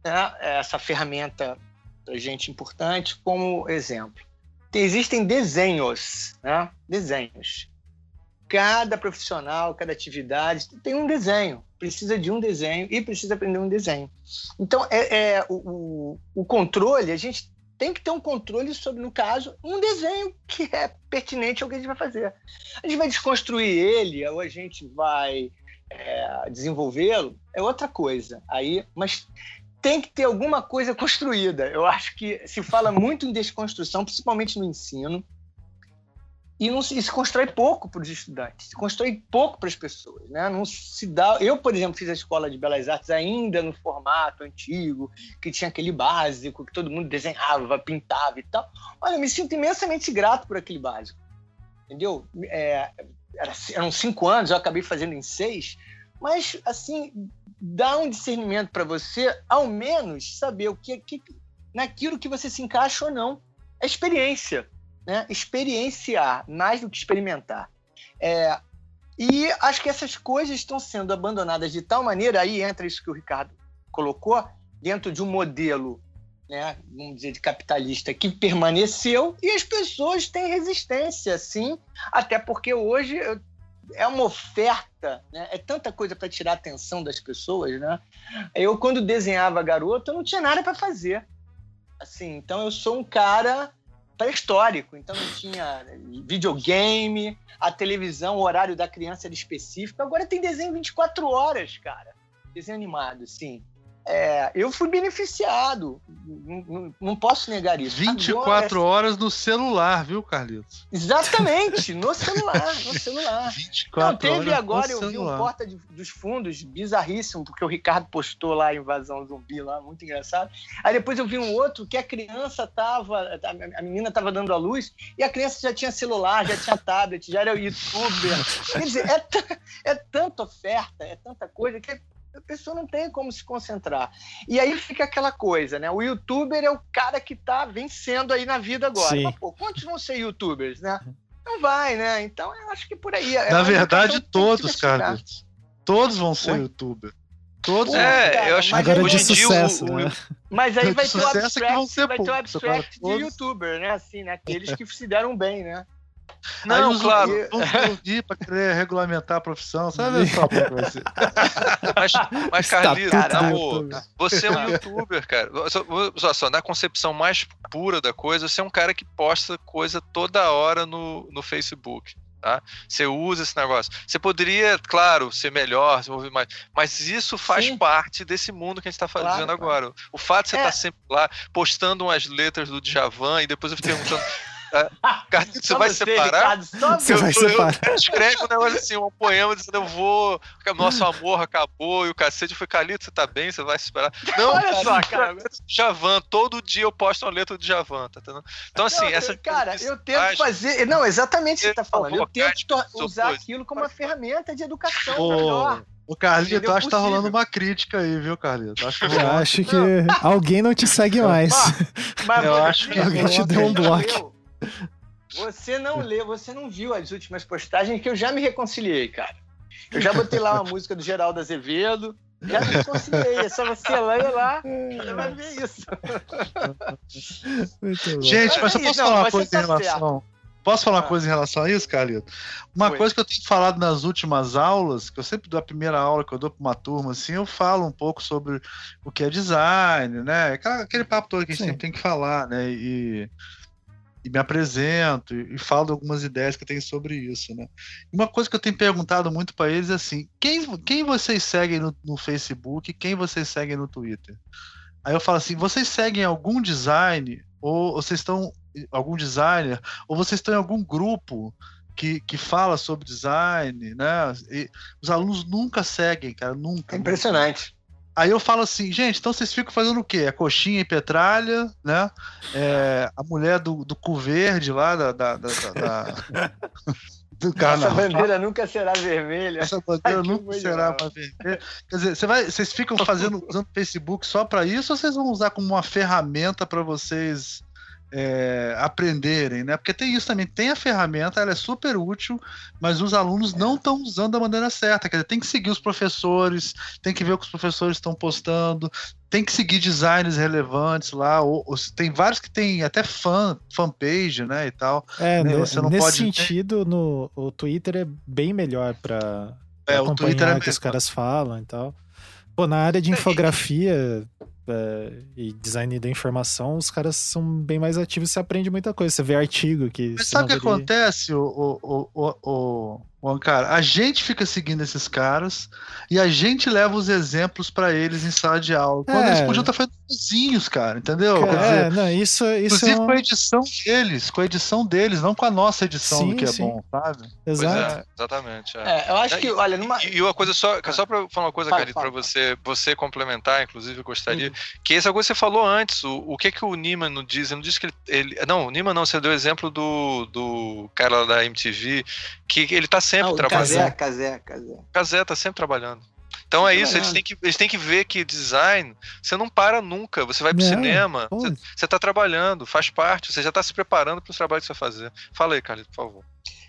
né, essa ferramenta para gente importante como exemplo. Existem desenhos, né? Desenhos cada profissional, cada atividade tem um desenho, precisa de um desenho e precisa aprender um desenho. Então, é, é o, o, controle, a gente tem que ter um controle sobre, no caso, um desenho que é pertinente ao que a gente vai fazer. A gente vai desconstruir ele ou a gente vai é, desenvolvê-lo, é outra coisa. Aí, mas tem que ter alguma coisa construída. Eu acho que se fala muito em desconstrução, principalmente no ensino, e não se, se constrói pouco para os estudantes, se constrói pouco para as pessoas, né? Não se dá. Eu, por exemplo, fiz a escola de belas artes ainda no formato antigo, que tinha aquele básico que todo mundo desenhava, pintava e tal. Olha, eu me sinto imensamente grato por aquele básico, entendeu? É, era, eram cinco anos, eu acabei fazendo em seis, mas assim dá um discernimento para você, ao menos saber o que, que naquilo que você se encaixa ou não. É experiência né? experienciar mais do que experimentar. É, e acho que essas coisas estão sendo abandonadas de tal maneira, aí entra isso que o Ricardo colocou, dentro de um modelo, né, vamos dizer, de capitalista que permaneceu, e as pessoas têm resistência, sim, até porque hoje é uma oferta, né? é tanta coisa para tirar a atenção das pessoas. Né? Eu, quando desenhava garoto, eu não tinha nada para fazer. Assim, então eu sou um cara pré-histórico, então não tinha videogame, a televisão, o horário da criança era específico. Agora tem desenho 24 horas, cara. Desenho animado, sim. É, eu fui beneficiado, não, não, posso negar isso. 24 Agora, horas no celular, viu, Carlitos? Exatamente, no celular, no celular. 24 não, teve agora, eu vi um porta de, dos fundos bizarríssimo, porque o Ricardo postou lá a invasão zumbi lá, muito engraçado. Aí depois eu vi um outro que a criança tava, a menina tava dando a luz e a criança já tinha celular, já tinha tablet, já era youtuber. Quer dizer, é, é tanta oferta, é tanta coisa que a pessoa não tem como se concentrar. E aí fica aquela coisa, né? O youtuber é o cara que tá vencendo aí na vida agora. Mas, pô, quantos vão ser youtubers, né? Não vai, né? Então eu acho que por aí. É na verdade, todos, cara. Todos vão ser Oi? youtuber. Todos. É, cara, eu acho agora de sucesso, o, né? Mas aí (laughs) vai ter o abstract, vai ter o abstract de youtuber, né? Assim, né? Aqueles que se deram bem, né? Não, Aí claro. Pedir para querer regulamentar a profissão, sabe só (laughs) Mas, mas Carlito, amor, você é um youtuber, cara. Só, só, na concepção mais pura da coisa, você é um cara que posta coisa toda hora no, no Facebook. Tá? Você usa esse negócio. Você poderia, claro, ser melhor, desenvolver mais, mas isso faz Sim. parte desse mundo que a gente está fazendo claro, agora. Claro. O fato de você estar é. tá sempre lá postando umas letras do Djavan e depois eu fico perguntando Cara, você vai separar? você vai separar. Eu, escreve um negócio assim, um poema dizendo eu vou, nosso amor acabou e o cacete foi Calito, você tá bem, você vai separar. Não, Olha cara, só, cara. Javan, todo dia eu posto uma letra do Javan, tá entendendo? Então, assim, não, essa. Cara, eu tento fazer. Não, exatamente o que você tá falando. Eu tento usar aquilo como uma ferramenta de educação oh. melhor. O Carlito, acho que tá rolando uma crítica aí, viu, Carlito? Acho que, eu acho que alguém não te segue mais. Mas, mas eu acho que alguém te deu um bloco. Você não leu, você não viu as últimas postagens que eu já me reconciliei, cara. Eu já botei lá uma música do Geraldo Azevedo, já me reconciliei. É só você ler lá, você vai ver isso. Gente, mas eu posso não, falar uma coisa em tá relação. Posso falar uma ah. coisa em relação a isso, Carlito? Uma Foi. coisa que eu tenho falado nas últimas aulas, que eu sempre dou a primeira aula que eu dou para uma turma, assim, eu falo um pouco sobre o que é design, né? Aquele papo todo que a gente Sim. sempre tem que falar, né? E e me apresento e, e, falo algumas ideias que eu tenho sobre isso, né? Uma coisa que eu tenho perguntado muito para eles é assim: quem, quem vocês seguem no, no, Facebook, quem vocês seguem no Twitter? Aí eu falo assim: vocês seguem algum design ou vocês estão algum designer ou vocês estão em algum grupo que, que fala sobre design, né? E os alunos nunca seguem, cara, nunca. É impressionante. Aí eu falo assim, gente, então vocês ficam fazendo o quê? É coxinha e petralha, né? É, a mulher do, do cu verde lá, da, da, da, da (laughs) do carnaval. Essa bandeira nunca será vermelha. Essa bandeira Ai, nunca será mais vermelha. Quer dizer, você vai, vocês ficam fazendo, usando o Facebook só para isso ou vocês vão usar como uma ferramenta para vocês é, aprenderem, né? Porque tem isso também, tem a ferramenta, ela é super útil, mas os alunos não estão usando da maneira certa. Quer dizer, tem que seguir os professores, tem que ver o que os professores estão postando, tem que seguir designers relevantes lá. Ou, ou, tem vários que tem até fan, fanpage, né? E tal. É, né? Você não nesse pode... sentido, no, o Twitter é bem melhor para é, acompanhar o que é os caras falam e tal. Pô, na área de infografia, é, e design da informação, os caras são bem mais ativos, você aprende muita coisa, você vê artigo que. Mas sabe o que acontece, o, o, o, o, Bom, cara, a gente fica seguindo esses caras e a gente leva os exemplos para eles em sala de aula. Quando é. eles podiam estar fazendo sozinhos, cara, entendeu? Cara, dizer, é, não, isso, isso inclusive é um... com a edição deles, com a edição deles, não com a nossa edição sim, do que é sim. bom, sabe? Exato. É, exatamente. É. é. eu acho que, olha, numa... E, e uma coisa só, só para falar uma coisa, Carito, para você, você complementar, inclusive, eu gostaria, uhum. que essa coisa que você falou antes, o, o que que o Nima não diz? Ele não disse que ele, ele não, o Nima não, você deu o exemplo do, do cara da MTV, que ele tá sempre ah, trabalhando. Casé, Casé. Casé tá sempre trabalhando. Então é isso, eles têm, que, eles têm que ver que design, você não para nunca. Você vai pro não, cinema, você, você tá trabalhando, faz parte, você já tá se preparando para os trabalhos que você vai fazer. Fala aí, Carlito, por favor.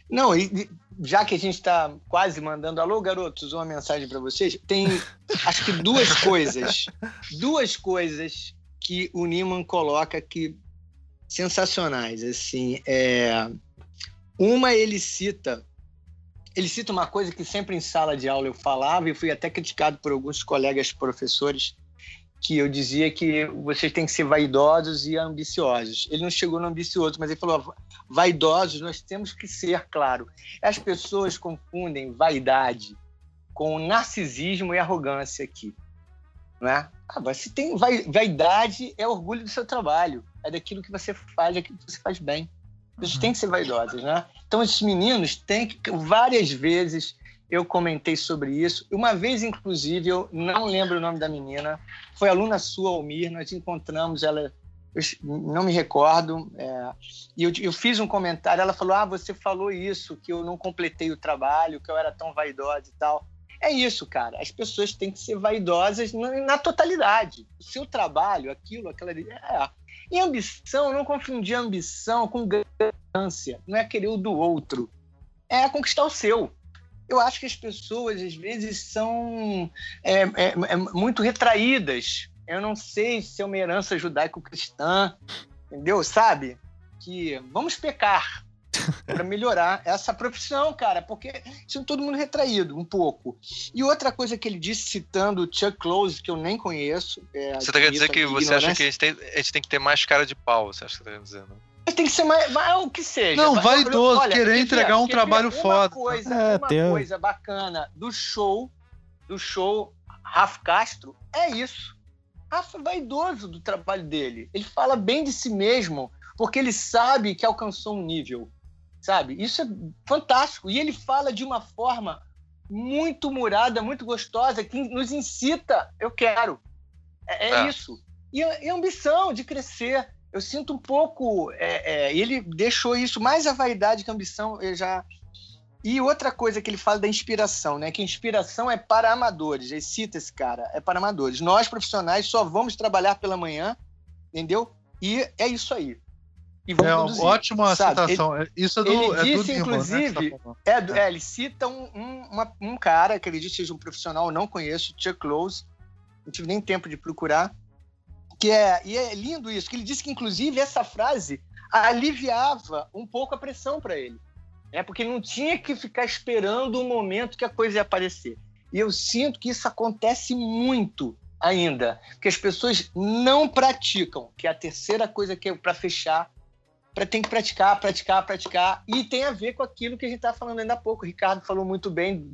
Não, e já que a gente está quase mandando alô, garotos, uma mensagem para vocês, tem (laughs) acho que duas coisas, duas coisas que o Niman coloca que sensacionais, assim, é uma ele cita ele cita uma coisa que sempre em sala de aula eu falava e fui até criticado por alguns colegas professores, que eu dizia que vocês têm que ser vaidosos e ambiciosos. Ele não chegou no ambicioso, mas ele falou: vaidosos nós temos que ser, claro. As pessoas confundem vaidade com narcisismo e arrogância aqui. Não é? Ah, você tem vaidade é orgulho do seu trabalho, é daquilo que você faz, é aquilo que você faz bem. Eles têm que ser vaidosos, né? Então esses meninos têm que várias vezes eu comentei sobre isso. Uma vez, inclusive, eu não lembro o nome da menina, foi aluna sua, Almir, nós encontramos ela, não me recordo, é, e eu, eu, fiz um comentário, ela falou, ah, você falou isso, que eu não completei o trabalho, que eu era tão vaidosa e tal. É isso, cara, as pessoas têm que ser vaidosas na, na totalidade. O seu trabalho, aquilo, aquela... É. E ambição, não confundir ambição com ganância, não é querer o do outro, é conquistar o seu eu acho que as pessoas, às vezes, são é, é, é muito retraídas. Eu não sei se é uma herança judaico-cristã, entendeu? Sabe? Que vamos pecar para melhorar essa profissão, cara, porque são todo mundo retraído um pouco. E outra coisa que ele disse, citando o Chuck Close, que eu nem conheço. É, você tá querendo dizer que você acha que a gente, tem, a gente tem que ter mais cara de pau, você acha que tá querendo dizer, não? tem que ser mais, mais o que seja. Não, vaidoso, olha, querer entregar um trabalho uma foda. Coisa, é, uma tem... coisa bacana do show, do show Rafa Castro, é isso. Rafa é vaidoso do trabalho dele. Ele fala bem de si mesmo, porque ele sabe que alcançou um nível, sabe? Isso é fantástico. E ele fala de uma forma muito murada, muito gostosa, que nos incita, eu quero. É, é, é. isso. E, e ambição de crescer eu sinto um pouco. É, é, ele deixou isso mais a vaidade que a ambição. Eu já. E outra coisa que ele fala da inspiração, né? Que inspiração é para amadores. Ele cita esse cara, é para amadores. Nós, profissionais, só vamos trabalhar pela manhã, entendeu? E é isso aí. E vamos é produzir, ótima sabe? citação. Ele, isso é do, ele é disse, do inclusive, né, tá é, é. ele cita um, um, uma, um cara que ele disse seja um profissional, eu não conheço, Chuck Close, não tive nem tempo de procurar, que é, e é lindo isso, que ele disse que, inclusive, essa frase aliviava um pouco a pressão para ele. É porque ele não tinha que ficar esperando o momento que a coisa ia aparecer. E eu sinto que isso acontece muito ainda, que as pessoas não praticam, que é a terceira coisa que é para fechar, para tem que praticar, praticar, praticar, e tem a ver com aquilo que a gente estava falando ainda há pouco. O Ricardo falou muito bem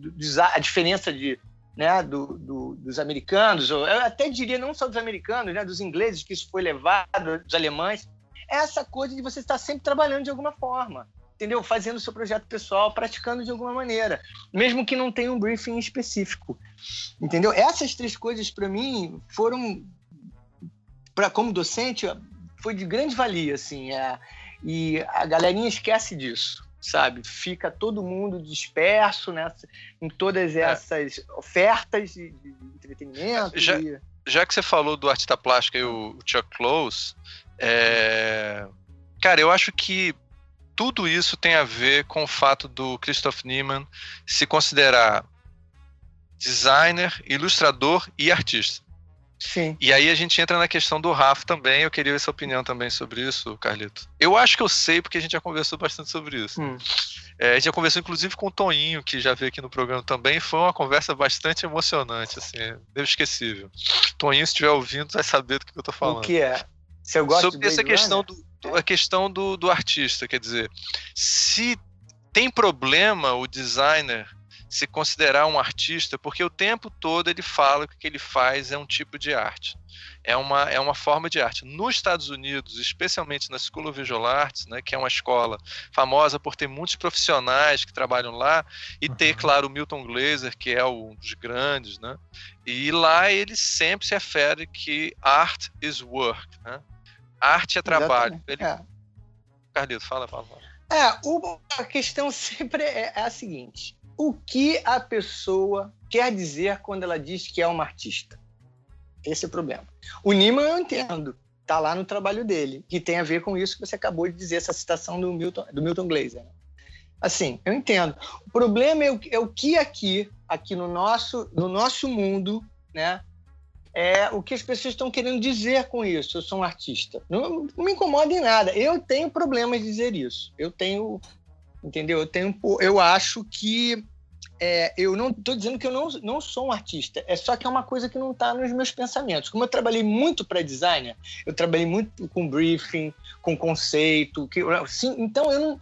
a diferença de né, do, do, dos americanos, eu até diria não só dos americanos, né, dos ingleses, que isso foi levado, dos alemães, essa coisa de você estar sempre trabalhando de alguma forma, entendeu? Fazendo o seu projeto pessoal, praticando de alguma maneira, mesmo que não tenha um briefing específico, entendeu? Essas três coisas, para mim, foram, para como docente, foi de grande valia, assim, é, e a galerinha esquece disso sabe? Fica todo mundo disperso nessa, em todas é. essas é. ofertas de, de, entretenimento. Já, e... já que você falou do artista plástico e o Chuck Close, é... cara, eu acho que tudo isso tem a ver com o fato do Christoph Niemann se considerar designer, ilustrador e artista. Sim. E aí a gente entra na questão do Rafa também. Eu queria ver sua opinião também sobre isso, Carlito. Eu acho que eu sei, porque a gente já conversou bastante sobre isso. Hum. É, a gente já conversou, inclusive, com o Toninho, que já veio aqui no programa também. Foi uma conversa bastante emocionante, assim, inesquecível. Toninho, se estiver ouvindo, vai saber do que eu tô falando. O que é? Se eu gosto sobre essa questão do, do, a questão do, do artista, quer dizer, se tem problema o designer se considerar um artista, porque o tempo todo ele fala que o que ele faz é um tipo de arte. É uma, é uma forma de arte. Nos Estados Unidos, especialmente na School of Visual Arts, né, que é uma escola famosa por ter muitos profissionais que trabalham lá, e uhum. ter, claro, o Milton Glaser, que é um dos grandes, né? E lá ele sempre se refere que art is work, né? Arte é trabalho. Ele... É. Carlito, fala, fala, fala. É, o, a questão (laughs) sempre é, é a seguinte: o que a pessoa quer dizer quando ela diz que é uma artista. Esse é o problema. O Nima eu entendo, tá lá no trabalho dele, que tem a ver com isso que você acabou de dizer, essa citação do Milton, do Milton Glaser. Né? Assim, eu entendo. O problema é o, é o que aqui, aqui no nosso, no nosso mundo, né, é o que as pessoas estão querendo dizer com isso. Eu sou um artista. Não, não me incomoda em nada. Eu tenho problemas de dizer isso. Eu tenho, entendeu? Eu tenho, eu acho que é, eu não estou dizendo que eu não, não sou um artista, é só que é uma coisa que não está nos meus pensamentos. Como eu trabalhei muito para designer, eu trabalhei muito com briefing, com conceito, que, então eu não.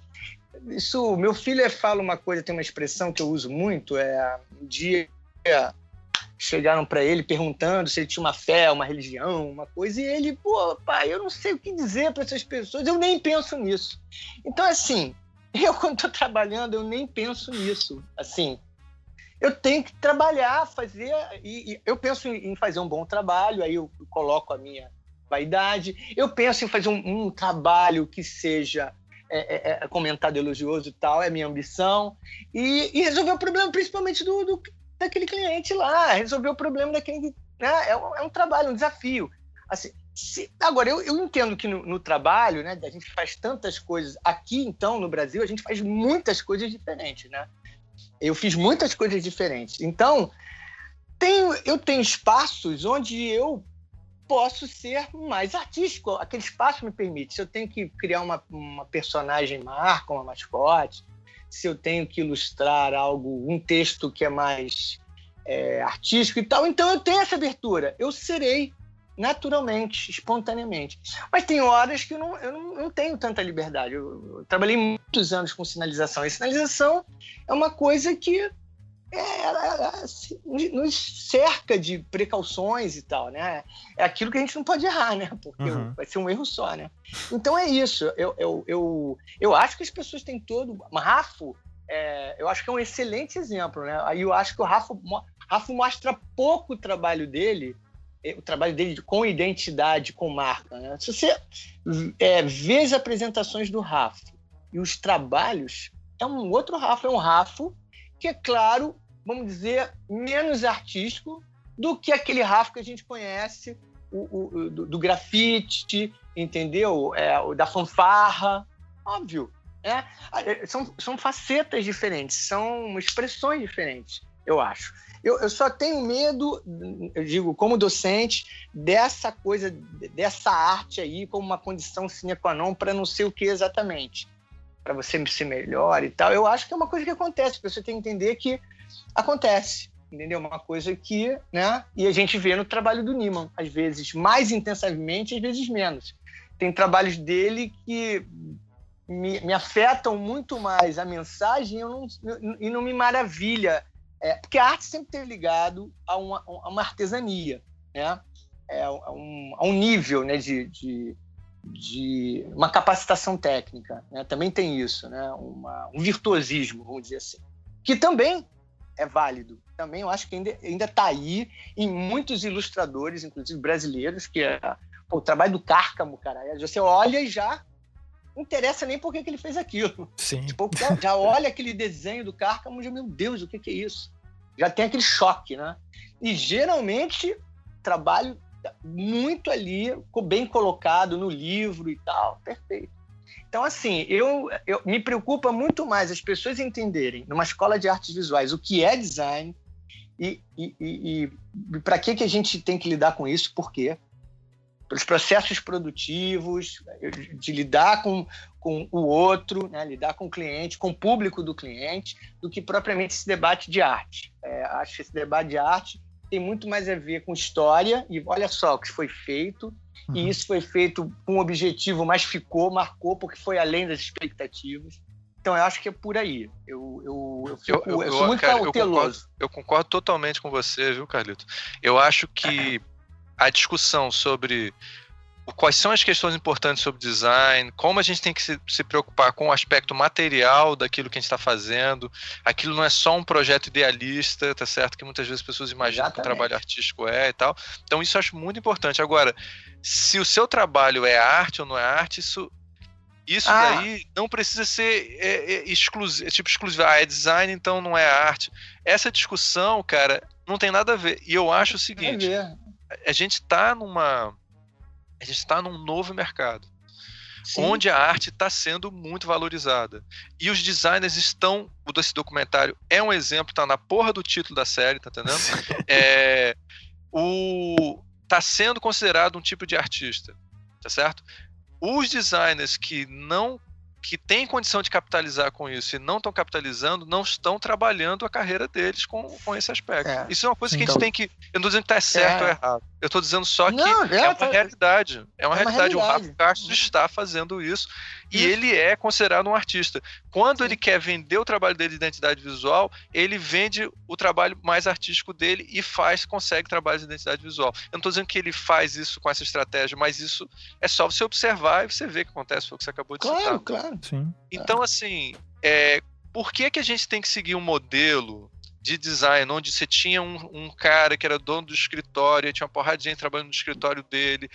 Isso, meu filho fala uma coisa, tem uma expressão que eu uso muito, é um dia chegaram para ele perguntando se ele tinha uma fé, uma religião, uma coisa, e ele, pô, pai, eu não sei o que dizer para essas pessoas, eu nem penso nisso. Então, assim, (laughs) eu quando estou trabalhando, eu nem penso nisso. Assim, eu tenho que trabalhar, fazer, e, e eu penso em, fazer um bom trabalho, aí eu, coloco a minha vaidade, eu penso em fazer um, um trabalho que seja é, é, é, comentado elogioso e tal, é minha ambição, e, e resolver o problema principalmente do, do, daquele cliente lá, resolver o problema daquele. Né? É, um, é um trabalho, um desafio. Assim, se, agora, eu, eu, entendo que no, no, trabalho, né, a gente faz tantas coisas. Aqui, então, no Brasil, a gente faz muitas coisas diferentes, né? Eu fiz muitas coisas diferentes. Então, tenho, eu tenho espaços onde eu posso ser mais artístico. Aquele espaço me permite. Se eu tenho que criar uma, uma personagem marca, uma mascote, se eu tenho que ilustrar algo, um texto que é mais é, artístico e tal, então eu tenho essa abertura. Eu serei naturalmente, espontaneamente. Mas tem horas que eu não, eu não, não tenho tanta liberdade. Eu, eu, trabalhei muitos anos com sinalização. E sinalização é uma coisa que é, ela, assim, nos cerca de precauções e tal, né? É aquilo que a gente não pode errar, né? Porque uhum. vai ser um erro só, né? Então é isso. Eu, eu, eu, eu acho que as pessoas têm todo. Rafo, é, eu acho que é um excelente exemplo, né? Aí eu acho que o Rafa, Rafa mostra pouco o trabalho dele, o trabalho dele com identidade, com marca. Né? Se você é, vê as apresentações do Rafa e os trabalhos, é um outro Rafa, é um Rafa que é claro, vamos dizer, menos artístico do que aquele Rafa que a gente conhece, o, o do, do, grafite, entendeu? É, o da fanfarra, óbvio. Né? São, são facetas diferentes, são expressões diferentes, eu acho. Eu, eu só tenho medo, eu digo, como docente, dessa coisa, dessa arte aí como uma condição sine qua non para não sei o que exatamente para você ser melhor e tal. Eu acho que é uma coisa que acontece, você tem que entender que acontece, entendeu? Uma coisa que, né? E a gente vê no trabalho do Niman, às vezes mais intensamente, às vezes menos. Tem trabalhos dele que me, me afetam muito mais a mensagem não, e não me maravilha. É, porque a arte sempre tem ligado a uma, a uma artesania, né? É, a, um, a um nível né, de, de de uma capacitação técnica, né? também tem isso, né? Uma, um virtuosismo, vamos dizer assim, que também é válido. Também eu acho que ainda está aí em muitos ilustradores, inclusive brasileiros, que é pô, o trabalho do Cárcamo, cara. Você olha e já não interessa nem por que, que ele fez aquilo. Sim. Tipo, já olha aquele desenho do Cárcamo e já, meu Deus, o que, que é isso? Já tem aquele choque, né? E geralmente trabalho muito ali, bem colocado no livro e tal, perfeito. Então, assim, eu, eu me preocupa muito mais as pessoas entenderem, numa escola de artes visuais, o que é design e, e, e, e para que, que a gente tem que lidar com isso, por quê? Pelos processos produtivos, de lidar com, com o outro, né? lidar com o cliente, com o público do cliente, do que propriamente esse debate de arte. É, acho que esse debate de arte tem muito mais a ver com história, e olha só o que foi feito, uhum. e isso foi feito com um objetivo, mas ficou, marcou, porque foi além das expectativas. Então eu acho que é por aí. Eu, eu, eu, fico, eu, eu sou muito cara, cauteloso. Eu concordo, eu concordo totalmente com você, viu, Carlito? Eu acho que a discussão sobre quais são as questões importantes sobre design, como a gente tem que se, se preocupar com o aspecto material daquilo que a gente está fazendo. Aquilo não é só um projeto idealista, tá certo? Que muitas vezes as pessoas imaginam Exatamente. que o trabalho artístico é e tal. Então, isso eu acho muito importante. Agora, se o seu trabalho é arte ou não é arte, isso. Isso ah. daí não precisa ser é, é, exclusivo, tipo exclusivo. Ah, é design, então não é arte. Essa discussão, cara, não tem nada a ver. E eu acho o seguinte: a gente está numa a gente está num novo mercado. Sim. onde a arte está sendo muito valorizada. E os designers estão. O desse documentário é um exemplo, tá na porra do título da série, tá entendendo? (laughs) é, o, tá sendo considerado um tipo de artista, tá certo? Os designers que não que têm condição de capitalizar com isso e não estão capitalizando, não estão trabalhando a carreira deles com, com esse aspecto. É. Isso é uma coisa Sim, que a gente então, tem que. Eu não estou dizendo que está certo é. ou errado. Eu estou dizendo só que não, é, é, uma tá... realidade. É uma, é uma realidade. realidade. O Rafa Castro está fazendo isso e ele é considerado um artista. Quando Sim. ele quer vender o trabalho dele de identidade visual, ele vende o trabalho mais artístico dele e faz, consegue trabalho de identidade visual. Eu não estou dizendo que ele faz isso com essa estratégia, mas isso é só você observar e você ver o que acontece, foi o que você acabou de claro, citar. Claro, claro. Então, assim, é, por que, que a gente tem que seguir um modelo de design, onde você tinha um, um, cara que era dono do escritório, tinha uma porrada de gente trabalhando no escritório dele,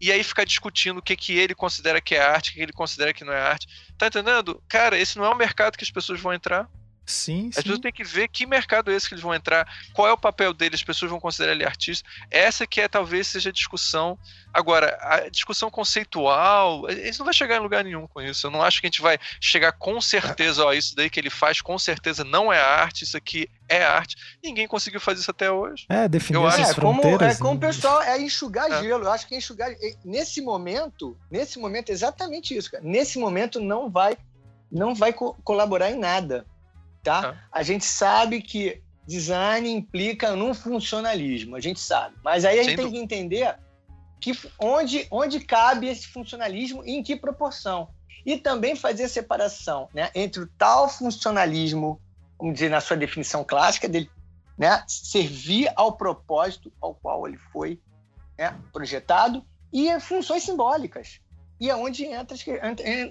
e aí ficar discutindo o que, que ele considera que é arte, o que ele considera que não é arte. Tá entendendo? Cara, esse não é o mercado que as pessoas vão entrar. Sim, As pessoas têm que ver que mercado é esse que eles vão entrar, qual é o papel deles, as pessoas vão considerar ele artista. Essa que é talvez seja a discussão. Agora, a discussão conceitual, a gente não vai chegar em lugar nenhum com isso. Eu não acho que a gente vai chegar com certeza, ó, isso daí que ele faz com certeza não é arte, isso aqui é arte. Ninguém conseguiu fazer isso até hoje. É, definir eu essas é, como, é como o pessoal é enxugar é. gelo. Eu acho que é enxugar nesse momento, nesse momento exatamente isso, cara. Nesse momento não vai não vai co colaborar em nada tá? A gente sabe que design implica num funcionalismo, a gente sabe. Mas aí a gente Sem tem que entender que onde, onde cabe esse funcionalismo e em que proporção. E também fazer a separação né, entre o tal funcionalismo, vamos dizer, na sua definição clássica, dele né, servir ao propósito ao qual ele foi né, projetado, e funções simbólicas. E é onde entra as,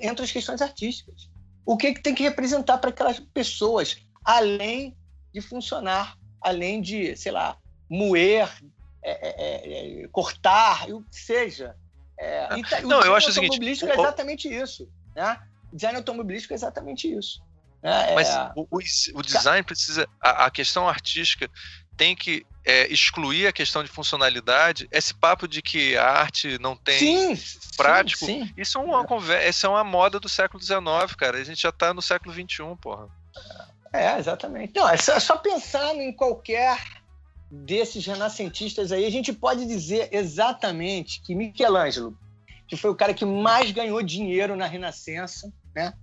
entra as questões artísticas o que, que tem que representar para aquelas pessoas, além de funcionar, além de, sei lá, moer, é, é, é, cortar, o que seja. É, tá, Não, eu acho o seguinte. automobilístico é exatamente isso. Né? O design automobilístico é exatamente isso. Né? Mas o, o, design precisa. A, a questão artística tem que é, excluir a questão de funcionalidade, esse papo de que a arte não tem sim, prático, sim, sim. isso é uma conversa, essa é uma moda do século XIX, cara. A gente já está no século XXI, porra. É, exatamente. Não, é só, é só pensar em qualquer desses renascentistas aí, a gente pode dizer exatamente que Michelangelo, que foi o cara que mais ganhou dinheiro na Renascença, né?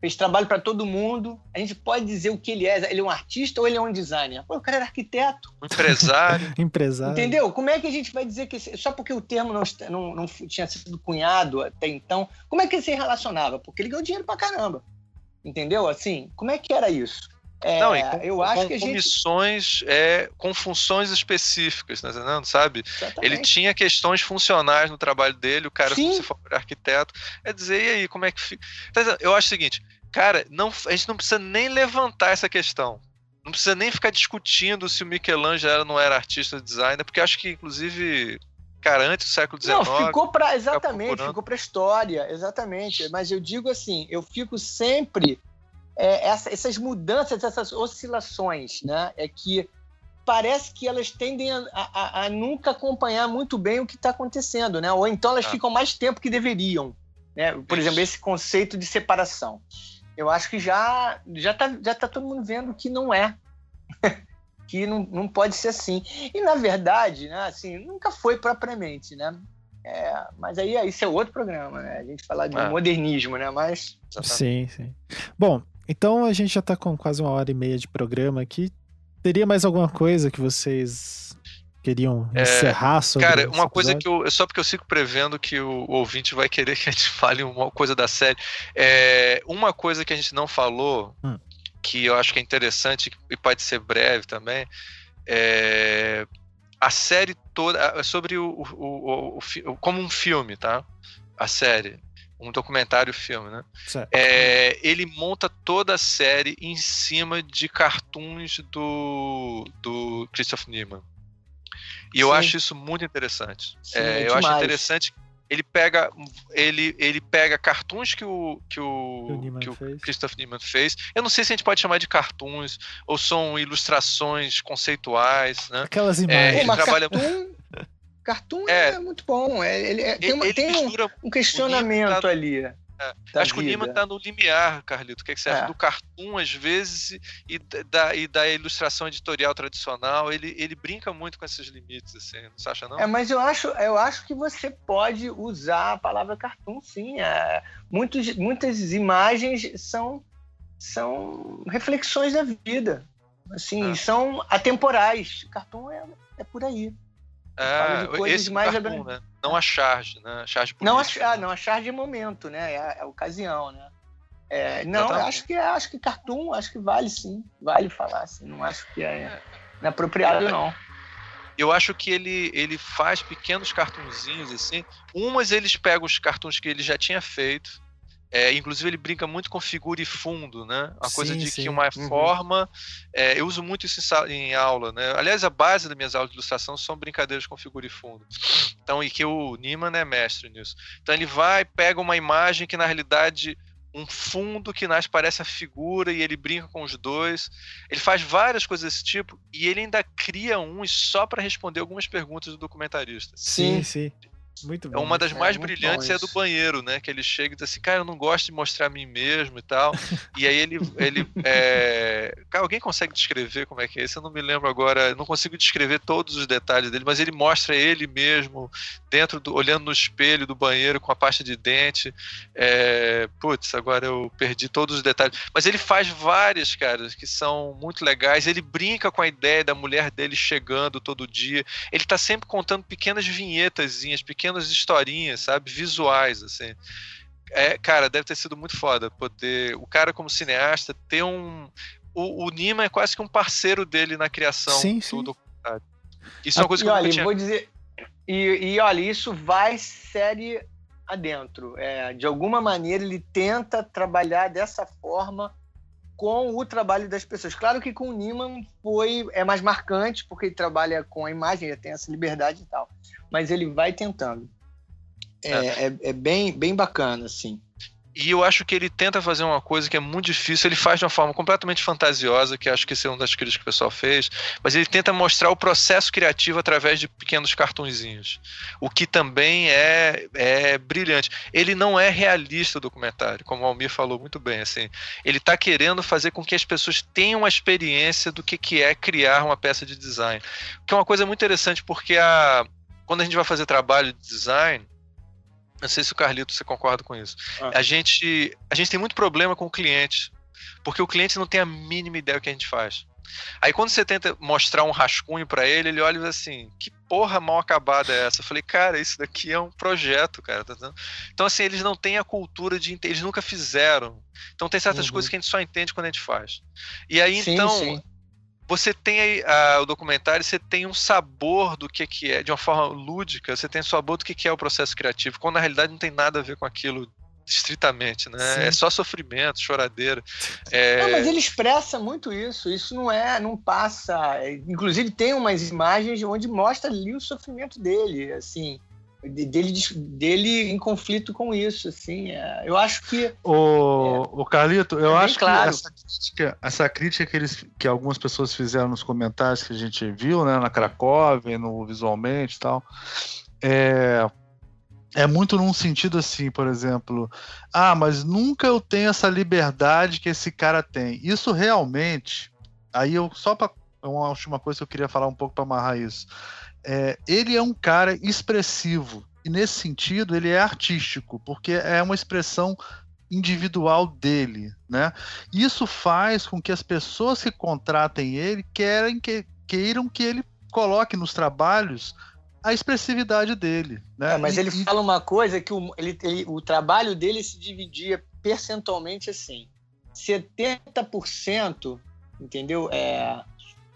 Fez trabalho para todo mundo. A gente pode dizer o que ele é. Ele é um artista ou ele é um designer? Pô, o cara era arquiteto. Empresário. (laughs) empresário. Entendeu? Como é que a gente vai dizer que só porque o termo não, não, não tinha sido cunhado até então, como é que ele se relacionava? Porque ele ganhou dinheiro pra caramba. Entendeu? Assim, como é que era isso? É, não, com, eu acho com, que a gente... missões, é, com funções específicas, tá entendendo? Sabe? Exatamente. Ele tinha questões funcionais no trabalho dele, o cara, Sim. se for arquiteto, é dizer, e aí, como é que fica? Tá eu acho o seguinte, cara, não, a gente não precisa nem levantar essa questão. Não precisa nem ficar discutindo se o Michelangelo era, não era artista ou designer, porque acho que, inclusive, cara, antes do século XIX. Não, ficou para exatamente, ficou para história, exatamente. Mas eu digo assim, eu fico sempre é, essa, essas mudanças, essas oscilações, né? É que parece que elas tendem a, a, a nunca acompanhar muito bem o que está acontecendo, né? Ou então elas ah. ficam mais tempo que deveriam. Né? Por Isso. exemplo, esse conceito de separação. Eu acho que já já está já tá todo mundo vendo que não é. (laughs) que não, não pode ser assim. E, na verdade, né, assim, nunca foi propriamente, né? É, mas aí isso é outro programa, né? A gente falar de é. modernismo, né? Mas. Sim, sim. Bom, então a gente já tá com quase uma hora e meia de programa aqui. Teria mais alguma coisa que vocês queriam é, encerrar sobre Cara, uma coisa que eu. Só porque eu sigo prevendo que o, o, ouvinte vai querer que a gente (laughs) fale uma coisa da série. É, uma coisa que a gente não falou, hum. que eu acho que é interessante e pode ser breve também, é a série toda. Sobre o, o, o, o como um filme, tá? A série um documentário filme, né? É, ele monta toda a série em cima de cartoons do, do Christoph Niemann. E Sim. eu acho isso muito interessante. Sim, é, é eu acho interessante. Ele pega, ele, ele pega cartoons que o, que o, que o, que o Christoph Niemann fez. Eu não sei se a gente pode chamar de cartoons ou são ilustrações conceituais, né? Aquelas imagens. É, ele trabalha... cartoon Cartoon é, é muito bom. É, ele, é, tem, uma, ele tem um, um, questionamento bonito, ali. É. Acho que o Nima tá no limiar, Carlito. O que, é que você é. acha do cartoon, às vezes, e da, e da ilustração editorial tradicional? Ele, ele brinca muito com esses limites, assim, não você acha, não? É, mas eu acho, eu acho que você pode usar a palavra cartoon, sim. É, muitos, muitas imagens são, são reflexões da vida. Assim, é. são atemporais. Cartoon é, é por aí. É, esse mais cartoon, né? Não a charge, né? A charge não a, ah, não, a charge é momento, né? É a, é a ocasião, né? É, não, acho que acho que cartoon, acho que vale sim, vale falar, assim, não acho que é inapropriado é, não. Eu acho que ele, ele faz pequenos cartunzinhos assim. Umas eles pegam os cartuns que ele já tinha feito é, inclusive ele brinca muito com figura e fundo, né? A coisa de sim. que uma uhum. forma. É, eu uso muito isso em, em, aula, né? Aliás, a base das minhas aulas de ilustração são brincadeiras com figura e fundo. Então, e que o Niemann é mestre nisso. Então ele vai, pega uma imagem que na realidade um fundo que nas parece a figura e ele brinca com os dois. Ele faz várias coisas desse tipo e ele ainda cria uns só para responder algumas perguntas do documentarista. Sim, sim. Muito bom. É uma das mais é, brilhantes é a do banheiro, né? Que ele chega e diz assim, cara, eu não gosto de mostrar a mim mesmo e tal. (laughs) e aí ele. ele é... Cara, alguém consegue descrever como é que é isso? Eu não me lembro agora, não consigo descrever todos os detalhes dele, mas ele mostra ele mesmo dentro do. olhando no espelho do banheiro com a pasta de dente. É... Putz, agora eu perdi todos os detalhes. Mas ele faz várias, cara, que são muito legais. Ele brinca com a ideia da mulher dele chegando todo dia. Ele tá sempre contando pequenas vinhetazinhas, pequenas pequenas historinhas, sabe? Visuais, assim. É, cara, deve ter sido muito foda poder. O cara, como cineasta, ter um. O, o Nima é quase que um parceiro dele na criação sim, do sim. documentário. Isso é uma coisa que eu olha, tinha... vou dizer. E, e olha, isso vai série adentro. É, de alguma maneira, ele tenta trabalhar dessa forma com o trabalho das pessoas. Claro que com o Niemann foi é mais marcante porque ele trabalha com a imagem, ele tem essa liberdade e tal mas ele vai tentando. É, é. é, é bem, bem bacana, assim. E eu acho que ele tenta fazer uma coisa que é muito difícil, ele faz de uma forma completamente fantasiosa, que acho que esse é uma das críticas que o pessoal fez, mas ele tenta mostrar o processo criativo através de pequenos cartunzinhos, o que também é, é brilhante. Ele não é realista o documentário, como o Almir falou muito bem, assim, ele está querendo fazer com que as pessoas tenham uma experiência do que, que é criar uma peça de design, que é uma coisa muito interessante, porque a quando a gente vai fazer trabalho de design, não sei se o Carlito você concorda com isso. Ah. A gente a gente tem muito problema com o cliente, porque o cliente não tem a mínima ideia do que a gente faz. Aí quando você tenta mostrar um rascunho para ele, ele olha e diz assim: "Que porra mal acabada é essa?" Eu falei: "Cara, isso daqui é um projeto, cara." Tá então assim, eles não têm a cultura de eles nunca fizeram. Então tem certas uhum. coisas que a gente só entende quando a gente faz. E aí sim, então sim você tem aí o documentário, você tem um sabor do que, que é, de uma forma lúdica, você tem um sabor do que, que é o processo criativo, quando na realidade não tem nada a ver com aquilo estritamente, né? Sim. É só sofrimento, choradeira. É... Não, mas ele expressa muito isso. Isso não é, não passa. Inclusive tem umas imagens onde mostra ali o sofrimento dele, assim dele, dele em conflito com isso, assim. É, eu acho que. O, é, o Carlito, eu acho claro. que essa crítica, essa crítica que, eles, que algumas pessoas fizeram nos comentários que a gente viu, né, na Cracóvia, no visualmente e tal, é, é muito num sentido assim, por exemplo, ah, mas nunca eu tenho essa liberdade que esse cara tem. Isso realmente, aí eu só para uma última coisa que eu queria falar um pouco para amarrar isso é, ele é um cara expressivo. E nesse sentido, ele é artístico, porque é uma expressão individual dele, né? Isso faz com que as pessoas que contratem ele querem que, queiram que ele coloque nos trabalhos a expressive dele, né? É, mas e, ele e... fala uma coisa que o, ele, ele, o trabalho dele se dividia percentualmente assim, 70%, entendeu? É,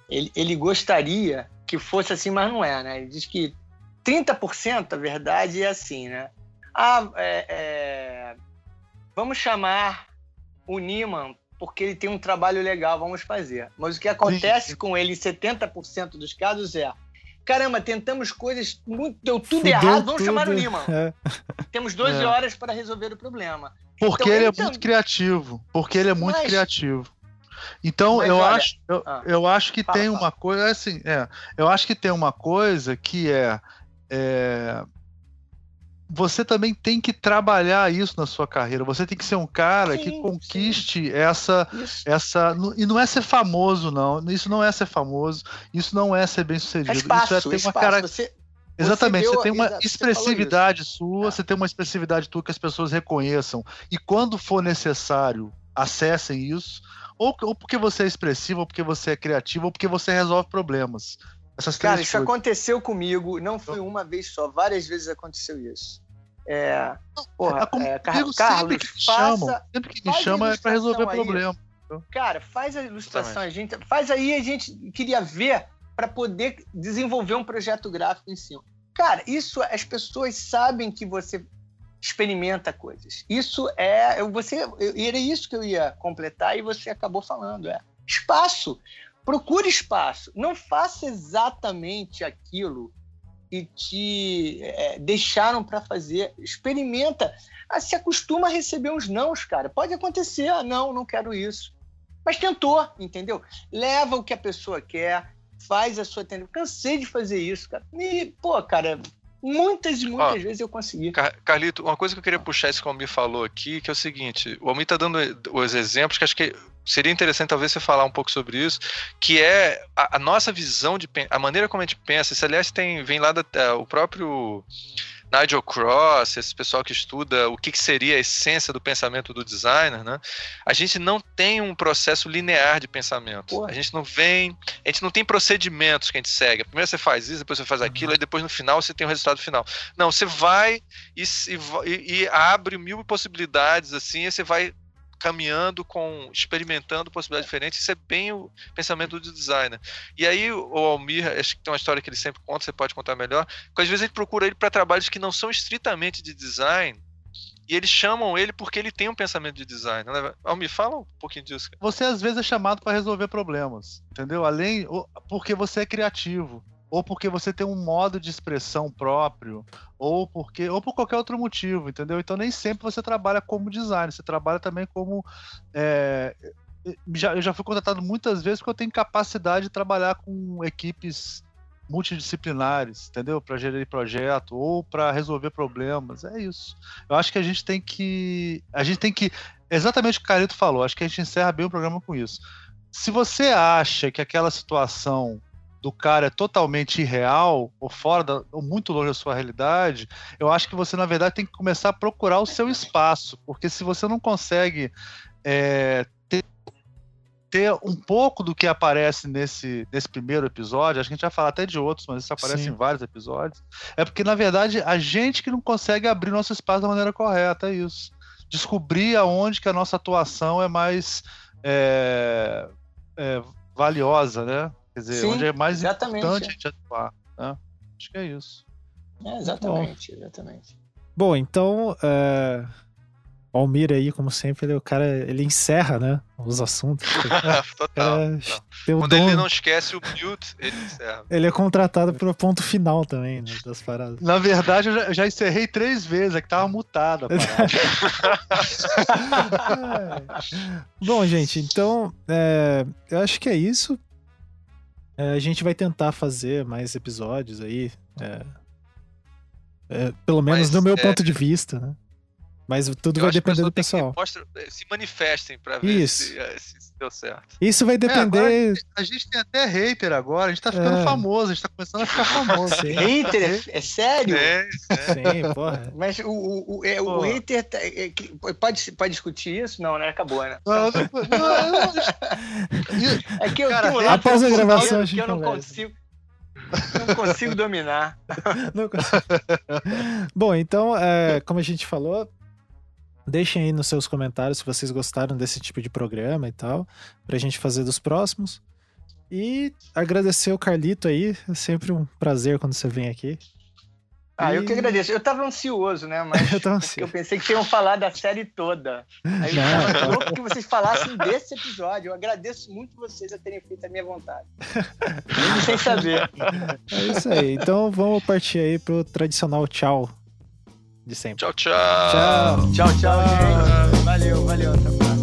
ele, ele gostaria que fosse assim, mas não é, né? Ele diz que 30% a verdade é assim, né? Ah, é, é... vamos chamar o Niman porque ele tem um trabalho legal, vamos fazer. Mas o que acontece Sim. com ele em 70% dos casos é caramba, tentamos coisas, muito, deu tudo Fudeu errado, vamos tudo. chamar o Niman. É. Temos 12 é. horas para resolver o problema. Porque então, ele é então, muito criativo. Porque ele é muito mas, criativo. Então Mas eu olha, acho eu, ah, eu acho que fala, tem fala. uma coisa assim, é, eu acho que tem uma coisa que é, é você também tem que trabalhar isso na sua carreira. Você tem que ser um cara sim, que conquiste sim. essa essa e não é ser famoso não. Isso não é ser famoso. Isso não é ser bem sucedido. É espaço, isso é ter uma cara. Você, Exatamente, você, deu, você tem uma expressividade sua, é. você tem uma expressividade tua que as pessoas reconheçam. E quando for necessário, acessem isso. Ou, ou porque você é expressivo, ou porque você é criativo, ou porque você resolve problemas. Essas Cara, isso coisas. aconteceu comigo, não foi uma vez só, várias vezes aconteceu isso. É, porra, é, é, Carlos, sempre que me chamam, faça, sempre que me chama é para resolver aí. problema. Cara, faz a ilustração, a gente, faz aí, a gente queria ver para poder desenvolver um projeto gráfico em cima. Cara, isso as pessoas sabem que você experimenta coisas. Isso é, você, era isso que eu ia completar e você acabou falando, é espaço. Procure espaço. Não faça exatamente aquilo que te é, deixaram para fazer. Experimenta. Ah, se acostuma a receber uns nãos, cara. Pode acontecer. Ah, não, não quero isso. Mas tentou, entendeu? Leva o que a pessoa quer, faz a sua tendência. Cansei de fazer isso, cara. E, pô, cara, muitas e muitas Ó, vezes eu consegui. Carlito, uma coisa que eu queria puxar isso que o Almir falou aqui, que é o seguinte: o Almir tá dando os exemplos que acho que seria interessante talvez você falar um pouco sobre isso, que é a, a nossa visão de a maneira como a gente pensa. Isso, aliás, tem, vem lá da, o próprio Nigel Cross, esse pessoal que estuda o que, que, seria a essência do pensamento do designer, né? A gente não tem um processo linear de pensamento. Porra. A gente não vem, a gente não tem procedimentos que a gente segue. Primeiro você faz isso, depois você faz aquilo, uhum. e depois no final você tem o resultado final. Não, você vai e, e, e abre mil possibilidades assim, e você vai caminhando com experimentando possibilidades diferentes isso é bem o pensamento do designer e aí o Almir acho que tem uma história que ele sempre conta você pode contar melhor porque às vezes a gente procura ele para trabalhos que não são estritamente de design e eles chamam ele porque ele tem um pensamento de design. Né? Almir, fala um pouquinho disso. Cara. Você às vezes é chamado para resolver problemas, entendeu? Além, porque você é criativo ou porque você tem um modo de expressão próprio, ou porque ou por qualquer outro motivo, entendeu? Então nem sempre você trabalha como designer, você trabalha também como é, já, eu já fui contratado muitas vezes porque eu tenho capacidade de trabalhar com equipes multidisciplinares, entendeu? Para gerir projeto ou para resolver problemas. É isso. Eu acho que a gente tem que a gente tem que exatamente o que o Carito falou. Acho que a gente encerra bem o programa com isso. Se você acha que aquela situação do cara é totalmente irreal ou fora da, ou muito longe da sua realidade, eu acho que você na verdade tem que começar a procurar o seu espaço, porque se você não consegue é, ter, ter, um pouco do que aparece nesse, nesse primeiro episódio, acho que a gente vai falar até de outros, mas isso aparece Sim. em vários episódios, é porque na verdade a gente que não consegue abrir nosso espaço da maneira correta, é isso. Descobrir aonde que a nossa atuação é mais é, é, valiosa, né? Quer dizer, Sim, onde é mais exatamente, importante a gente atuar. Né? Acho que é isso. É, exatamente, Bom. exatamente. Bom, então, é... o Almir aí, como sempre, ele, o cara, ele encerra, né, os assuntos. (laughs) Total. É, Quando dom... ele não esquece o mute, ele encerra. Ele é contratado para o ponto final também, né, das paradas. Na verdade, eu já, eu já encerrei três vezes, é que tava mutado a (laughs) é. Bom, gente, então, é, eu acho que é isso. É, a gente vai tentar fazer mais episódios aí. É, é, pelo menos Mas, no meu é, ponto de vista, né? Mas tudo vai depender do pessoal. Mostra, se manifestem para ver Isso. Se, eh, se, deu certo. Isso vai é, depender. É, a gente tem até hater agora, a gente tá ficando é. famoso, a gente tá começando a ficar famoso. (laughs) hater? É, sério? É, Sim, porra. Mas o, o, o, é, o hater tá, é, pode, pode discutir isso? Não, né? Acabou, né? Não, não, não, é que eu Cara, tenho um após a gravação, que eu não consigo. Não consigo dominar. Não consigo. Bom, então, é, como a gente falou, Deixem aí nos seus comentários se vocês gostaram desse tipo de programa e tal, pra gente fazer dos próximos. E agradecer o Carlito aí, é sempre um prazer quando você vem aqui. Ah, e... eu que agradeço. Eu tava ansioso, né? Mas (laughs) eu, ansioso. eu pensei que iam falar da série toda. Aí eu tava louco que vocês falassem desse episódio. Eu agradeço muito vocês a terem feito a minha vontade. (laughs) Mesmo sem saber. É isso aí. Então vamos partir aí pro tradicional tchau de sempre. Tchau, tchau. Tchau, tchau, tchau, gente. Valeu, valeu. Até próxima.